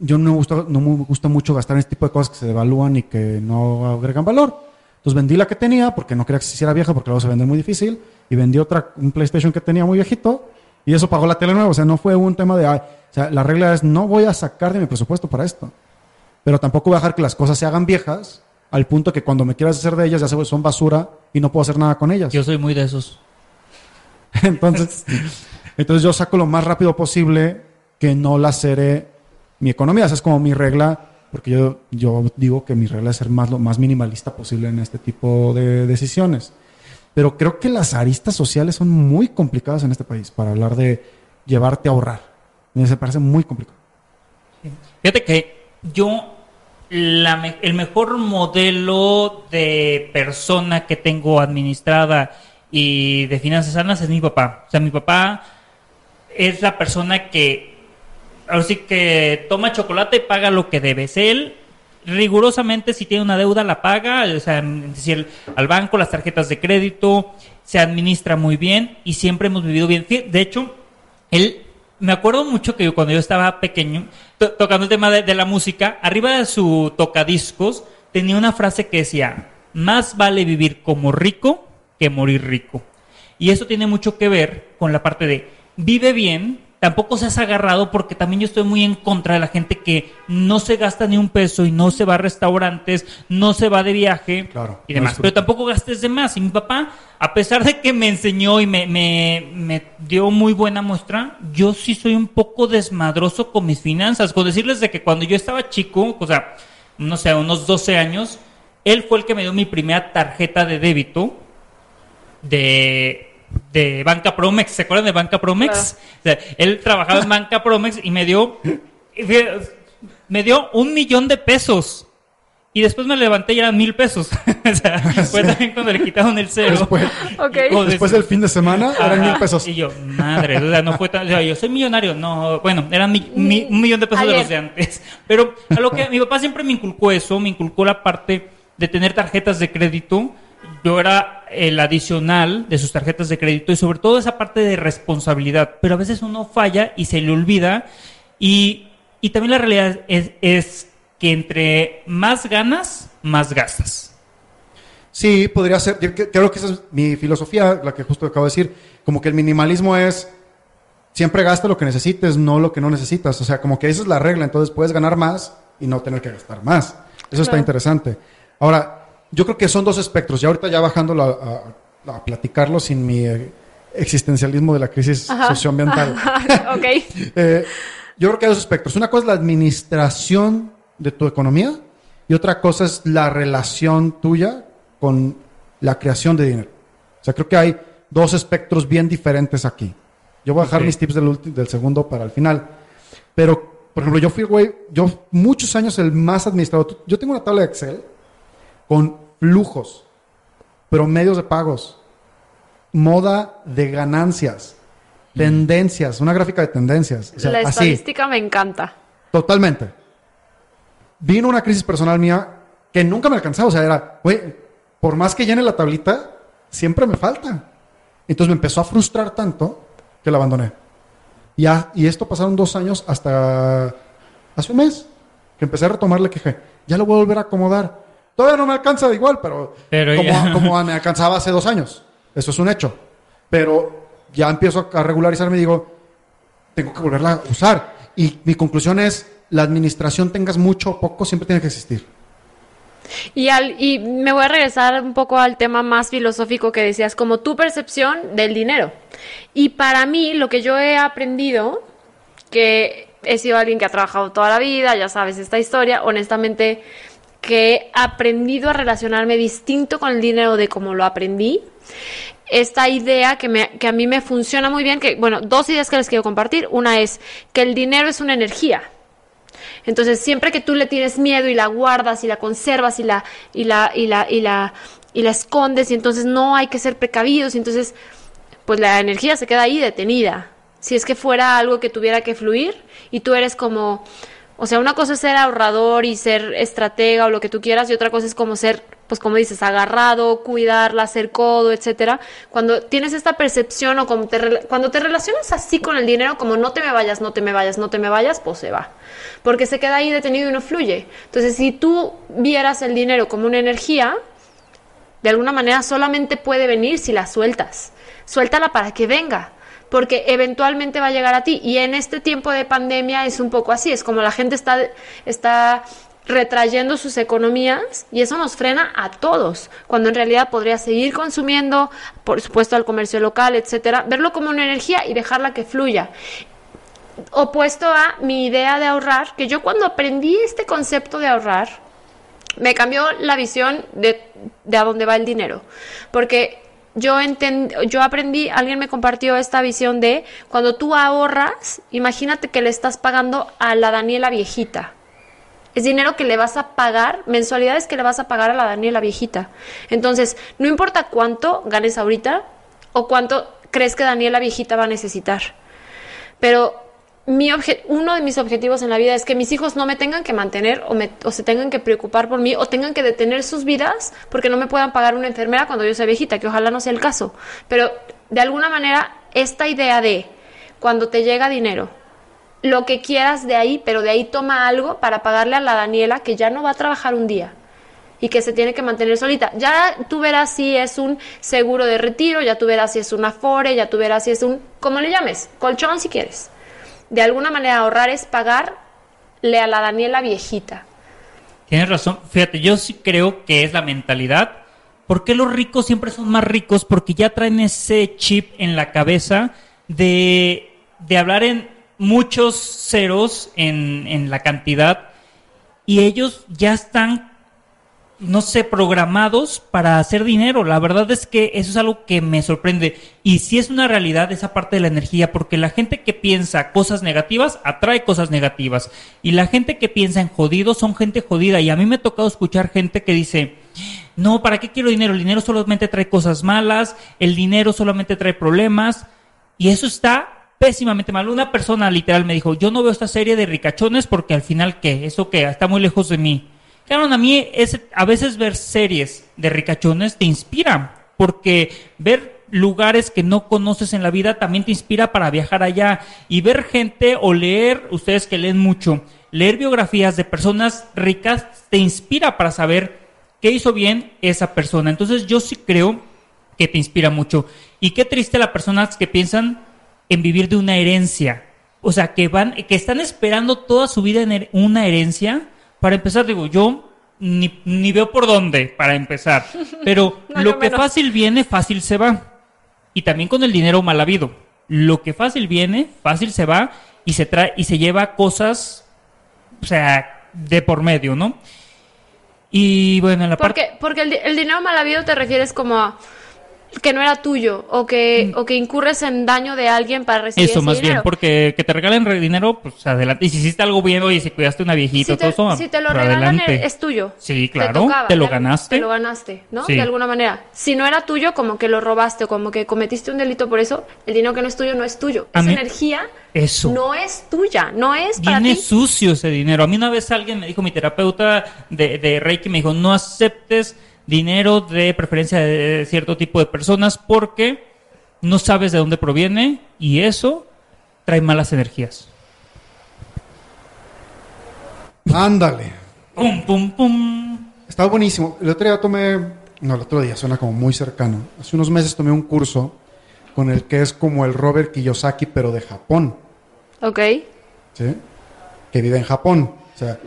yo no me, gusta, no me gusta mucho gastar en este tipo de cosas que se devalúan y que no agregan valor. Entonces vendí la que tenía porque no quería que se hiciera vieja porque luego se vende muy difícil y vendí otra, un PlayStation que tenía muy viejito y eso pagó la tele nueva. O sea, no fue un tema de, o sea, la regla es no voy a sacar de mi presupuesto para esto. Pero tampoco voy a dejar que las cosas se hagan viejas al punto que cuando me quieras hacer de ellas ya son basura y no puedo hacer nada con ellas. Yo soy muy de esos. entonces, entonces yo saco lo más rápido posible que no la seré mi economía. Esa es como mi regla porque yo, yo digo que mi regla es ser más, lo más minimalista posible en este tipo de decisiones. Pero creo que las aristas sociales son muy complicadas en este país para hablar de llevarte a ahorrar. Me parece muy complicado. Fíjate que yo, el mejor modelo de persona que tengo administrada y de finanzas sanas es mi papá. O sea, mi papá es la persona que ahora sí que toma chocolate y paga lo que debes. Él rigurosamente si tiene una deuda la paga, o sea, decir, al banco, las tarjetas de crédito, se administra muy bien y siempre hemos vivido bien. De hecho, él, me acuerdo mucho que cuando yo estaba pequeño, tocando el tema de, la música, arriba de su tocadiscos tenía una frase que decía, más vale vivir como rico que morir rico. Y eso tiene mucho que ver con la parte de vive bien, tampoco seas agarrado porque también yo estoy muy en contra de la gente que no se gasta ni un peso y no se va a restaurantes, no se va de viaje y demás. Pero tampoco gastes de más. Y mi papá, a pesar de que me enseñó y me, me, me, dio muy buena muestra, yo sí soy un poco desmadroso con mis finanzas. Con decirles de que cuando yo estaba chico, o sea, no sé, unos 12 años, él fue el que me dio mi primera tarjeta de débito de de Banca Promex. ¿Se acuerdan de Banca Promex? él trabajaba en Banca Promex y me dio, me dio un millón de pesos. Y después me levanté y eran mil pesos. o sea, fue también cuando le quitaron el cero. Después, después del fin de semana eran mil pesos. Y yo, madre, o sea, no fue tan, o sea, yo soy millonario. No, bueno, eran un millón de pesos de los de antes. Pero a lo que mi papá siempre me inculcó eso, me inculcó la parte de tener tarjetas de crédito yo era el adicional de sus tarjetas de crédito y sobre todo esa parte de responsabilidad. Pero a veces uno falla y se le olvida. Y, también la realidad es, que entre más ganas, más gastas. Sí, podría ser. creo que esa es mi filosofía, la que justo acabo de decir. Como que el minimalismo es siempre gasta lo que necesites, no lo que no necesitas. O sea, como que esa es la regla. Entonces puedes ganar más y no tener que gastar más. Eso está interesante. Ahora, yo creo que son dos espectros. Y ahorita ya bajándolo a, platicarlo sin mi eh, existencialismo de la crisis socioambiental. ok. Eh, yo creo que hay dos espectros. Una cosa es la administración de tu economía y otra cosa es la relación tuya con la creación de dinero. O sea, creo que hay dos espectros bien diferentes aquí. Yo voy a dejar mis tips del, del segundo para el final. Pero por ejemplo, yo fui, güey, yo muchos años el más administrador. Yo tengo una tabla de Excel con flujos, promedios de pagos, moda de ganancias, tendencias, una gráfica de tendencias. la estadística me encanta. Totalmente. Vino una crisis personal mía que nunca me alcanzaba. O sea, era, güey, por más que llene la tablita, siempre me falta. Entonces me empezó a frustrar tanto que la abandoné. Ya, y esto pasaron dos años hasta hace un mes que empecé a retomarle queje. Ya lo voy a volver a acomodar. Todavía no me alcanza de igual, pero, como, me alcanzaba hace dos años. Eso es un hecho. Pero ya empiezo a regularizarme y digo, tengo que volverla a usar. Y mi conclusión es, la administración tengas mucho o poco, siempre tiene que existir. Y, al, y me voy a regresar un poco al tema más filosófico que decías, como tu percepción del dinero. Y para mí, lo que yo he aprendido, que he sido alguien que ha trabajado toda la vida, ya sabes esta historia, honestamente, que he aprendido a relacionarme distinto con el dinero de como lo aprendí. Esta idea que, me, que a mí me funciona muy bien, que, bueno, dos ideas que les quiero compartir. Una es que el dinero es una energía entonces, siempre que tú le tienes miedo y la guardas y la conservas y la, y la, y la, y la, y la escondes, y entonces no hay que ser precavidos, y entonces, pues la energía se queda ahí detenida. Si es que fuera algo que tuviera que fluir y tú eres como, o sea, una cosa es ser ahorrador y ser estratega o lo que tú quieras, y otra cosa es como ser, pues como dices, agarrado, cuidarla, hacer codo, etcétera. Cuando tienes esta percepción o te, cuando te relacionas así con el dinero, como no te me vayas, no te me vayas, no te me vayas, pues se va. Porque se queda ahí detenido y no fluye. Entonces, si tú vieras el dinero como una energía, de alguna manera solamente puede venir si la sueltas. Suéltala para que venga porque eventualmente va a llegar a ti. Y en este tiempo de pandemia es un poco así, es como la gente está, está retrayendo sus economías y eso nos frena a todos, cuando en realidad podría seguir consumiendo, por supuesto al comercio local, etcétera, verlo como una energía y dejarla que fluya. Opuesto a mi idea de ahorrar, que yo cuando aprendí este concepto de ahorrar, me cambió la visión de, de a dónde va el dinero. Porque yo, yo aprendí, alguien me compartió esta visión de cuando tú ahorras, imagínate que le estás pagando a la Daniela viejita. Es dinero que le vas a pagar, mensualidades que le vas a pagar a la Daniela viejita. Entonces, no importa cuánto ganes ahorita o cuánto crees que Daniela viejita va a necesitar. Pero mi uno de mis objetivos en la vida es que mis hijos no me tengan que mantener o, me, o se tengan que preocupar por mí o tengan que detener sus vidas porque no me puedan pagar una enfermera cuando yo sea viejita, que ojalá no sea el caso. Pero de alguna manera, esta idea de cuando te llega dinero, lo que quieras de ahí, pero de ahí toma algo para pagarle a la Daniela que ya no va a trabajar un día y que se tiene que mantener solita. Ya tú verás si es un seguro de retiro, ya tú verás si es un afore, ya tú verás si es un, como le llames, colchón si quieres de alguna manera ahorrar es pagarle a la Daniela viejita. Tienes razón. Fíjate, yo sí creo que es la mentalidad. ¿Por qué los ricos siempre son más ricos? Porque ya traen ese chip en la cabeza de, de hablar en muchos ceros en, en la cantidad y ellos ya están no sé, programados para hacer dinero. La verdad es que eso es algo que me sorprende. Y si es una realidad esa parte de la energía, porque la gente que piensa cosas negativas atrae cosas negativas. Y la gente que piensa en jodido son gente jodida. Y a mí me ha tocado escuchar gente que dice, no, ¿para qué quiero dinero? El dinero solamente trae cosas malas, el dinero solamente trae problemas. Y eso está pésimamente mal. Una persona literal me dijo, yo no veo esta serie de ricachones porque al final, ¿qué? Eso que está muy lejos de mí Claro, a mí es, a veces ver series de ricachones te inspira, porque ver lugares que no conoces en la vida también te inspira para viajar allá y ver gente o leer, ustedes que leen mucho, leer biografías de personas ricas te inspira para saber qué hizo bien esa persona. Entonces yo sí creo que te inspira mucho. Y qué triste las personas que piensan en vivir de una herencia. O sea, que van, que están esperando toda su vida en una herencia para empezar, digo, yo ni, veo por dónde para empezar. Pero lo que fácil viene, fácil se va. Y también con el dinero mal habido. Lo que fácil viene, fácil se va y se trae y se lleva cosas, o sea, de por medio, ¿no? Y bueno, en la parte. Porque el, el dinero mal habido te refieres como a que no era tuyo o que, mm. o que incurres en daño de alguien para recibir Eso, más bien, porque que te regalen dinero, pues adelante. Y si hiciste algo bien, oye, si cuidaste una viejita, si todo eso, Si te lo regalan, es tuyo. Sí, claro. Te, lo ganaste. Te lo ganaste, ¿no? De alguna manera. Si no era tuyo, como que lo robaste, como que cometiste un delito por eso, el dinero que no es tuyo no es tuyo. Esa energía eso. no es tuya, no es para Viene sucio ese dinero. A mí una vez alguien me dijo, mi terapeuta de, de Reiki me dijo, no aceptes dinero de preferencia de cierto tipo de personas porque no sabes de dónde proviene y eso trae malas energías. Ándale. Pum, pum, pum. Estaba buenísimo. El otro día tomé, no, el otro día suena como muy cercano. Hace unos meses tomé un curso con el que es como el Robert Kiyosaki, pero de Japón. Ok. ¿Sí? Que vive en Japón. O sea,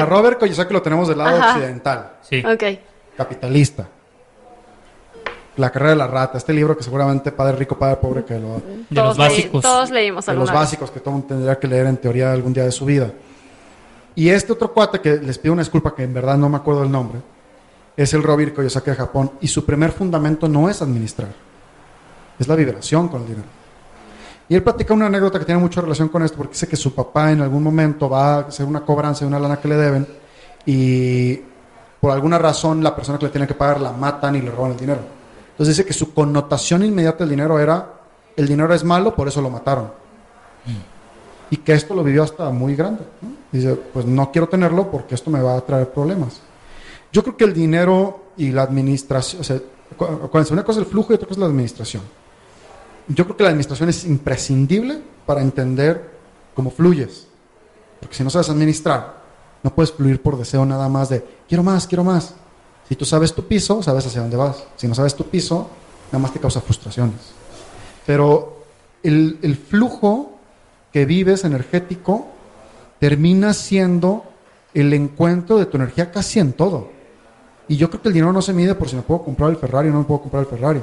a Robert Kiyosaki lo tenemos del lado occidental. Sí. Ok capitalista. La carrera de la rata, este libro que seguramente Padre Rico, Padre Pobre, que lo... De los básicos. todos leímos De los básicos que todo tendría que leer en teoría algún día de su vida. Y este otro cuate, que les pido una disculpa, que en verdad no me acuerdo el nombre, es el Robert Kiyosaki de Japón. Y su primer fundamento no es administrar, es la vibración con el dinero. Y él platica una anécdota que tiene mucha relación con esto, porque dice que su papá en algún momento va a hacer una cobranza de una lana que le deben y por alguna razón la persona que le tiene que pagar la matan y le roban el dinero. Entonces dice que su connotación inmediata del dinero era, el dinero es malo, por eso lo mataron. Y que esto lo vivió hasta muy grande. Dice, pues no quiero tenerlo porque esto me va a traer problemas. Yo creo que el dinero y la administración, o sea, una cosa es el flujo y otra cosa es la administración. Yo creo que la administración es imprescindible para entender cómo fluyes. Porque si no sabes administrar, no puedes fluir por deseo nada más de quiero más, quiero más. Si tú sabes tu piso, sabes hacia dónde vas. Si no sabes tu piso, nada más te causa frustraciones. Pero el, flujo que vives energético termina siendo el encuentro de tu energía casi en todo. Y yo creo que el dinero no se mide por si me puedo comprar el Ferrari o no me puedo comprar el Ferrari.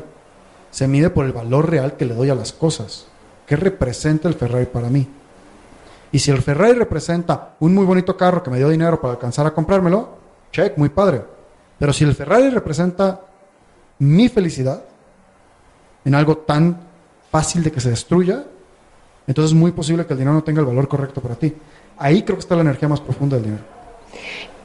Se mide por el valor real que le doy a las cosas. ¿Qué representa el Ferrari para mí? Y si el Ferrari representa un muy bonito carro que me dio dinero para alcanzar a comprármelo, check, muy padre. Pero si el Ferrari representa mi felicidad en algo tan fácil de que se destruya, entonces es muy posible que el dinero no tenga el valor correcto para ti. Ahí creo que está la energía más profunda del dinero.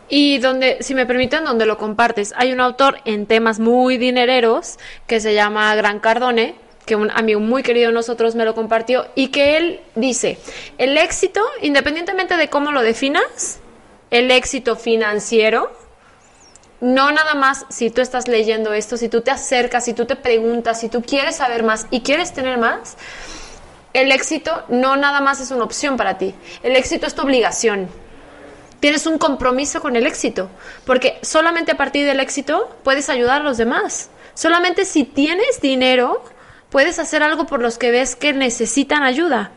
Y donde, si me permiten, donde lo compartes, hay un autor en temas muy dinereros que se llama Gran Cardone, que un amigo muy querido de nosotros me lo compartió, y que él dice, el éxito, independientemente de cómo lo definas, el éxito financiero, no nada más si tú estás leyendo esto, si tú te acercas, si tú te preguntas, si tú quieres saber más y quieres tener más, el éxito no nada más es una opción para ti, el éxito es tu obligación. Tienes un compromiso con el éxito, porque solamente a partir del éxito puedes ayudar a los demás. Solamente si tienes dinero, puedes hacer algo por los que ves que necesitan ayuda.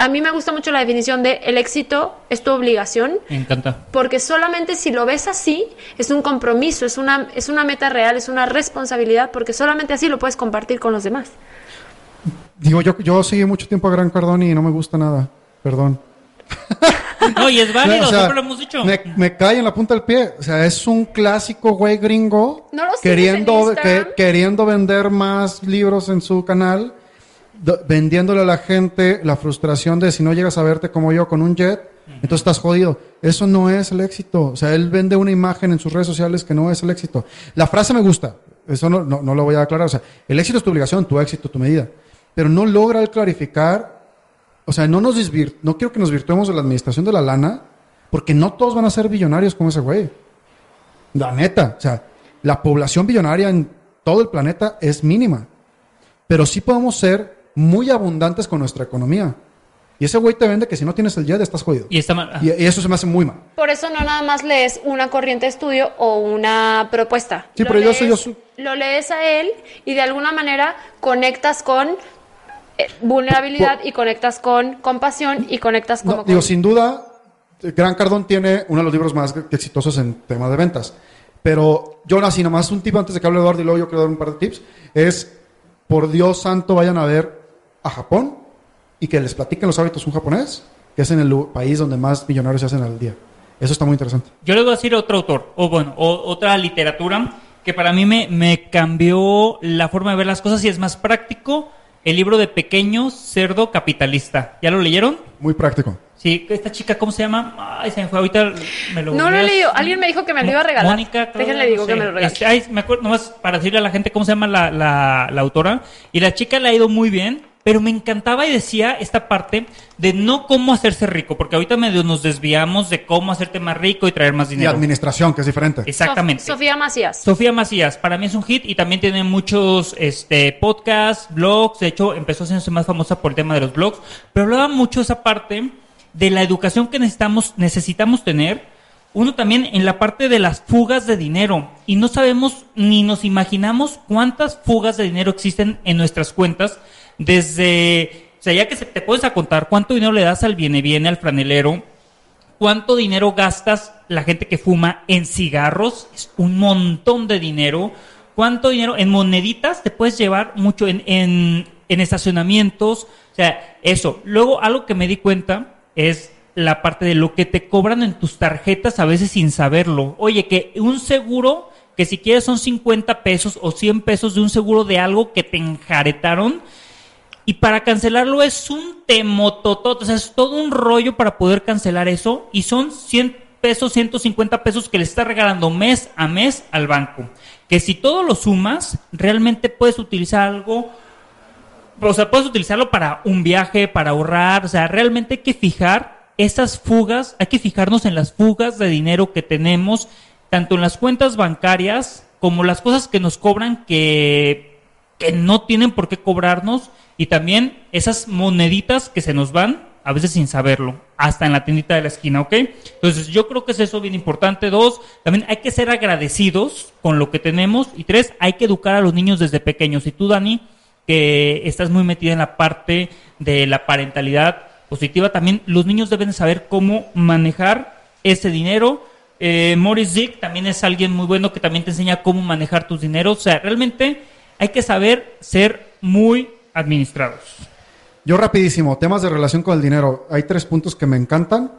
A mí me gusta mucho la definición de el éxito es tu obligación. Me encanta. Porque solamente si lo ves así, es un compromiso, es una, es una meta real, es una responsabilidad, porque solamente así lo puedes compartir con los demás. Digo, yo, yo seguí mucho tiempo a Gran Cardone y no me gusta nada. Perdón. No, y es válido, siempre lo hemos dicho. Me, cae en la punta del pie. O sea, es un clásico güey gringo queriendo, queriendo vender más libros en su canal, vendiéndole a la gente la frustración de si no llegas a verte como yo con un jet, entonces estás jodido. Eso no es el éxito. O sea, él vende una imagen en sus redes sociales que no es el éxito. La frase me gusta. Eso no, no, no lo voy a aclarar. O sea, el éxito es tu obligación, tu éxito, tu medida. Pero no logra el clarificar o sea, no nos no quiero que nos virtuemos de la administración de la lana, porque no todos van a ser billonarios como ese güey. La neta, o sea, la población billonaria en todo el planeta es mínima. Pero sí podemos ser muy abundantes con nuestra economía. Y ese güey te vende que si no tienes el jet estás jodido. Y, está mal. y, eso se me hace muy mal. Por eso no nada más lees una corriente de estudio o una propuesta. Sí, pero yo soy yo. Lo lees a él y de alguna manera conectas con vulnerabilidad y conectas con compasión y conectas con... digo, sin duda, Gran Cardón tiene uno de los libros más exitosos en tema de ventas. Pero yo así nomás un tip antes de que hable Eduardo y luego yo quiero dar un par de tips. Es, por Dios santo, vayan a ver a Japón y que les platiquen los hábitos un japonés, que es en el país donde más millonarios se hacen al día. Eso está muy interesante. Yo le voy a decir otro autor, o bueno, o, otra literatura que para mí me, me cambió la forma de ver las cosas y es más práctico. El libro de Pequeño Cerdo Capitalista. ¿Ya lo leyeron? Muy práctico. Sí, esta chica, ¿cómo se llama? Ay, se me fue ahorita, me lo No lo he leído, alguien me dijo que me lo iba a regalar. Mónica, Déjenle digo que me lo regale. Este, ay, me acuerdo, nomás para decirle a la gente cómo se llama la, la, la autora. Y la chica le ha ido muy bien pero me encantaba y decía esta parte de no cómo hacerse rico, porque ahorita medio nos desviamos de cómo hacerte más rico y traer más dinero. Y administración, que es diferente. Exactamente. Sofía Macías. Sofía Macías, para mí es un hit y también tiene muchos este, podcasts, blogs, de hecho empezó a ser más famosa por el tema de los blogs, pero hablaba mucho esa parte de la educación que necesitamos, necesitamos tener. Uno también en la parte de las fugas de dinero. Y no sabemos ni nos imaginamos cuántas fugas de dinero existen en nuestras cuentas desde, o sea, ya que se, te puedes a contar cuánto dinero le das al viene viene, al franelero, cuánto dinero gastas la gente que fuma en cigarros, es un montón de dinero, cuánto dinero en moneditas te puedes llevar mucho en, en, en estacionamientos, o sea, eso. Luego, algo que me di cuenta es la parte de lo que te cobran en tus tarjetas a veces sin saberlo. Oye, que un seguro, que si quieres son 50 pesos o 100 pesos de un seguro de algo que te enjaretaron, y para cancelarlo es un temototot, o sea, es todo un rollo para poder cancelar eso. Y son 100 pesos, 150 pesos que le está regalando mes a mes al banco. Que si todo lo sumas, realmente puedes utilizar algo, o sea, puedes utilizarlo para un viaje, para ahorrar, o sea, realmente hay que fijar esas fugas, hay que fijarnos en las fugas de dinero que tenemos, tanto en las cuentas bancarias como las cosas que nos cobran que, que no tienen por qué cobrarnos y también esas moneditas que se nos van, a veces sin saberlo, hasta en la tiendita de la esquina, ¿ok? Entonces yo creo que es eso bien importante. Dos, también hay que ser agradecidos con lo que tenemos. Y tres, hay que educar a los niños desde pequeños. Y tú, Dani, que estás muy metida en la parte de la parentalidad positiva, también los niños deben saber cómo manejar ese dinero. Eh, Morris Dick también es alguien muy bueno que también te enseña cómo manejar tus dineros. O sea, realmente hay que saber ser muy administrados. Yo rapidísimo, temas de relación con el dinero. Hay tres puntos que me encantan.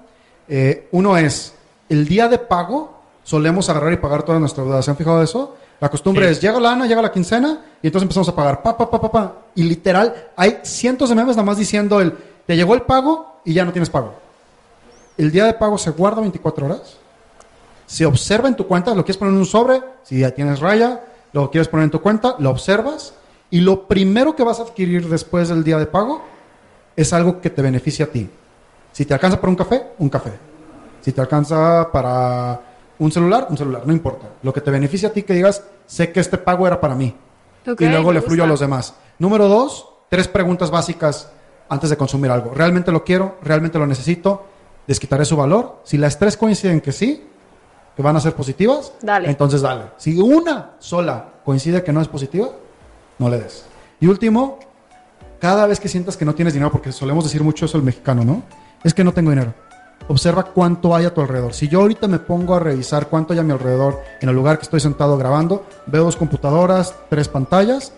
Eh, uno es, el día de pago solemos agarrar y pagar toda nuestra deuda. ¿Se han fijado de eso? La costumbre es, llega la ANA, llega la quincena y entonces empezamos a pagar, pa, pa, pa, pa, pa. Y literal, hay cientos de memes nada más diciendo el, te llegó el pago y ya no tienes pago. El día de pago se guarda 24 horas. Se observa en tu cuenta, lo quieres poner en un sobre, si ya tienes raya, lo quieres poner en tu cuenta, lo observas y lo primero que vas a adquirir después del día de pago es algo que te beneficie a ti. Si te alcanza para un café, un café. Si te alcanza para un celular, un celular, no importa. Lo que te beneficia a ti que digas, sé que este pago era para mí. y luego le fluyo a los demás. Número dos, tres preguntas básicas antes de consumir algo. ¿Realmente lo quiero? ¿Realmente lo necesito? ¿Desquitaré su valor? Si las tres coinciden que sí, que van a ser positivas, dale. entonces dale. Si una sola coincide que no es positiva, no le des. Y último, cada vez que sientas que no tienes dinero, porque solemos decir mucho eso el mexicano, ¿no? Es que no tengo dinero. Observa cuánto hay a tu alrededor. Si yo ahorita me pongo a revisar cuánto hay a mi alrededor en el lugar que estoy sentado grabando, veo dos computadoras, tres pantallas.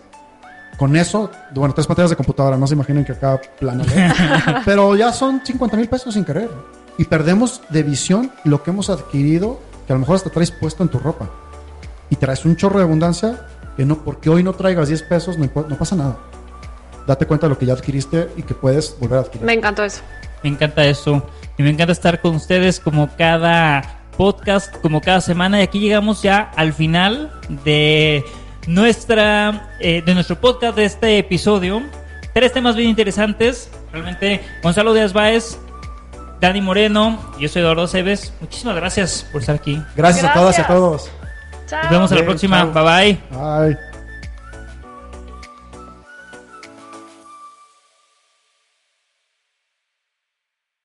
Con eso, bueno, tres pantallas de computadora, no se imaginen que acá plano. Pero ya son 50 mil pesos sin querer. Y perdemos de visión lo que hemos adquirido, que a lo mejor hasta traes puesto en tu ropa. Y traes un chorro de abundancia que no, porque hoy no traigas 10 pesos, no, no pasa nada. Date cuenta de lo que ya adquiriste y que puedes volver a adquirir. Me encantó eso. Me encanta eso. Y me encanta estar con ustedes como cada podcast, como cada semana. Y aquí llegamos ya al final de nuestra eh, de nuestro podcast de este episodio. Tres temas bien interesantes. Realmente, Gonzalo Díaz Báez, Dani Moreno, yo soy Eduardo Cebes. Muchísimas gracias por estar aquí. Gracias, a todas y a todos. Nos vemos a la próxima. Bye bye. Bye.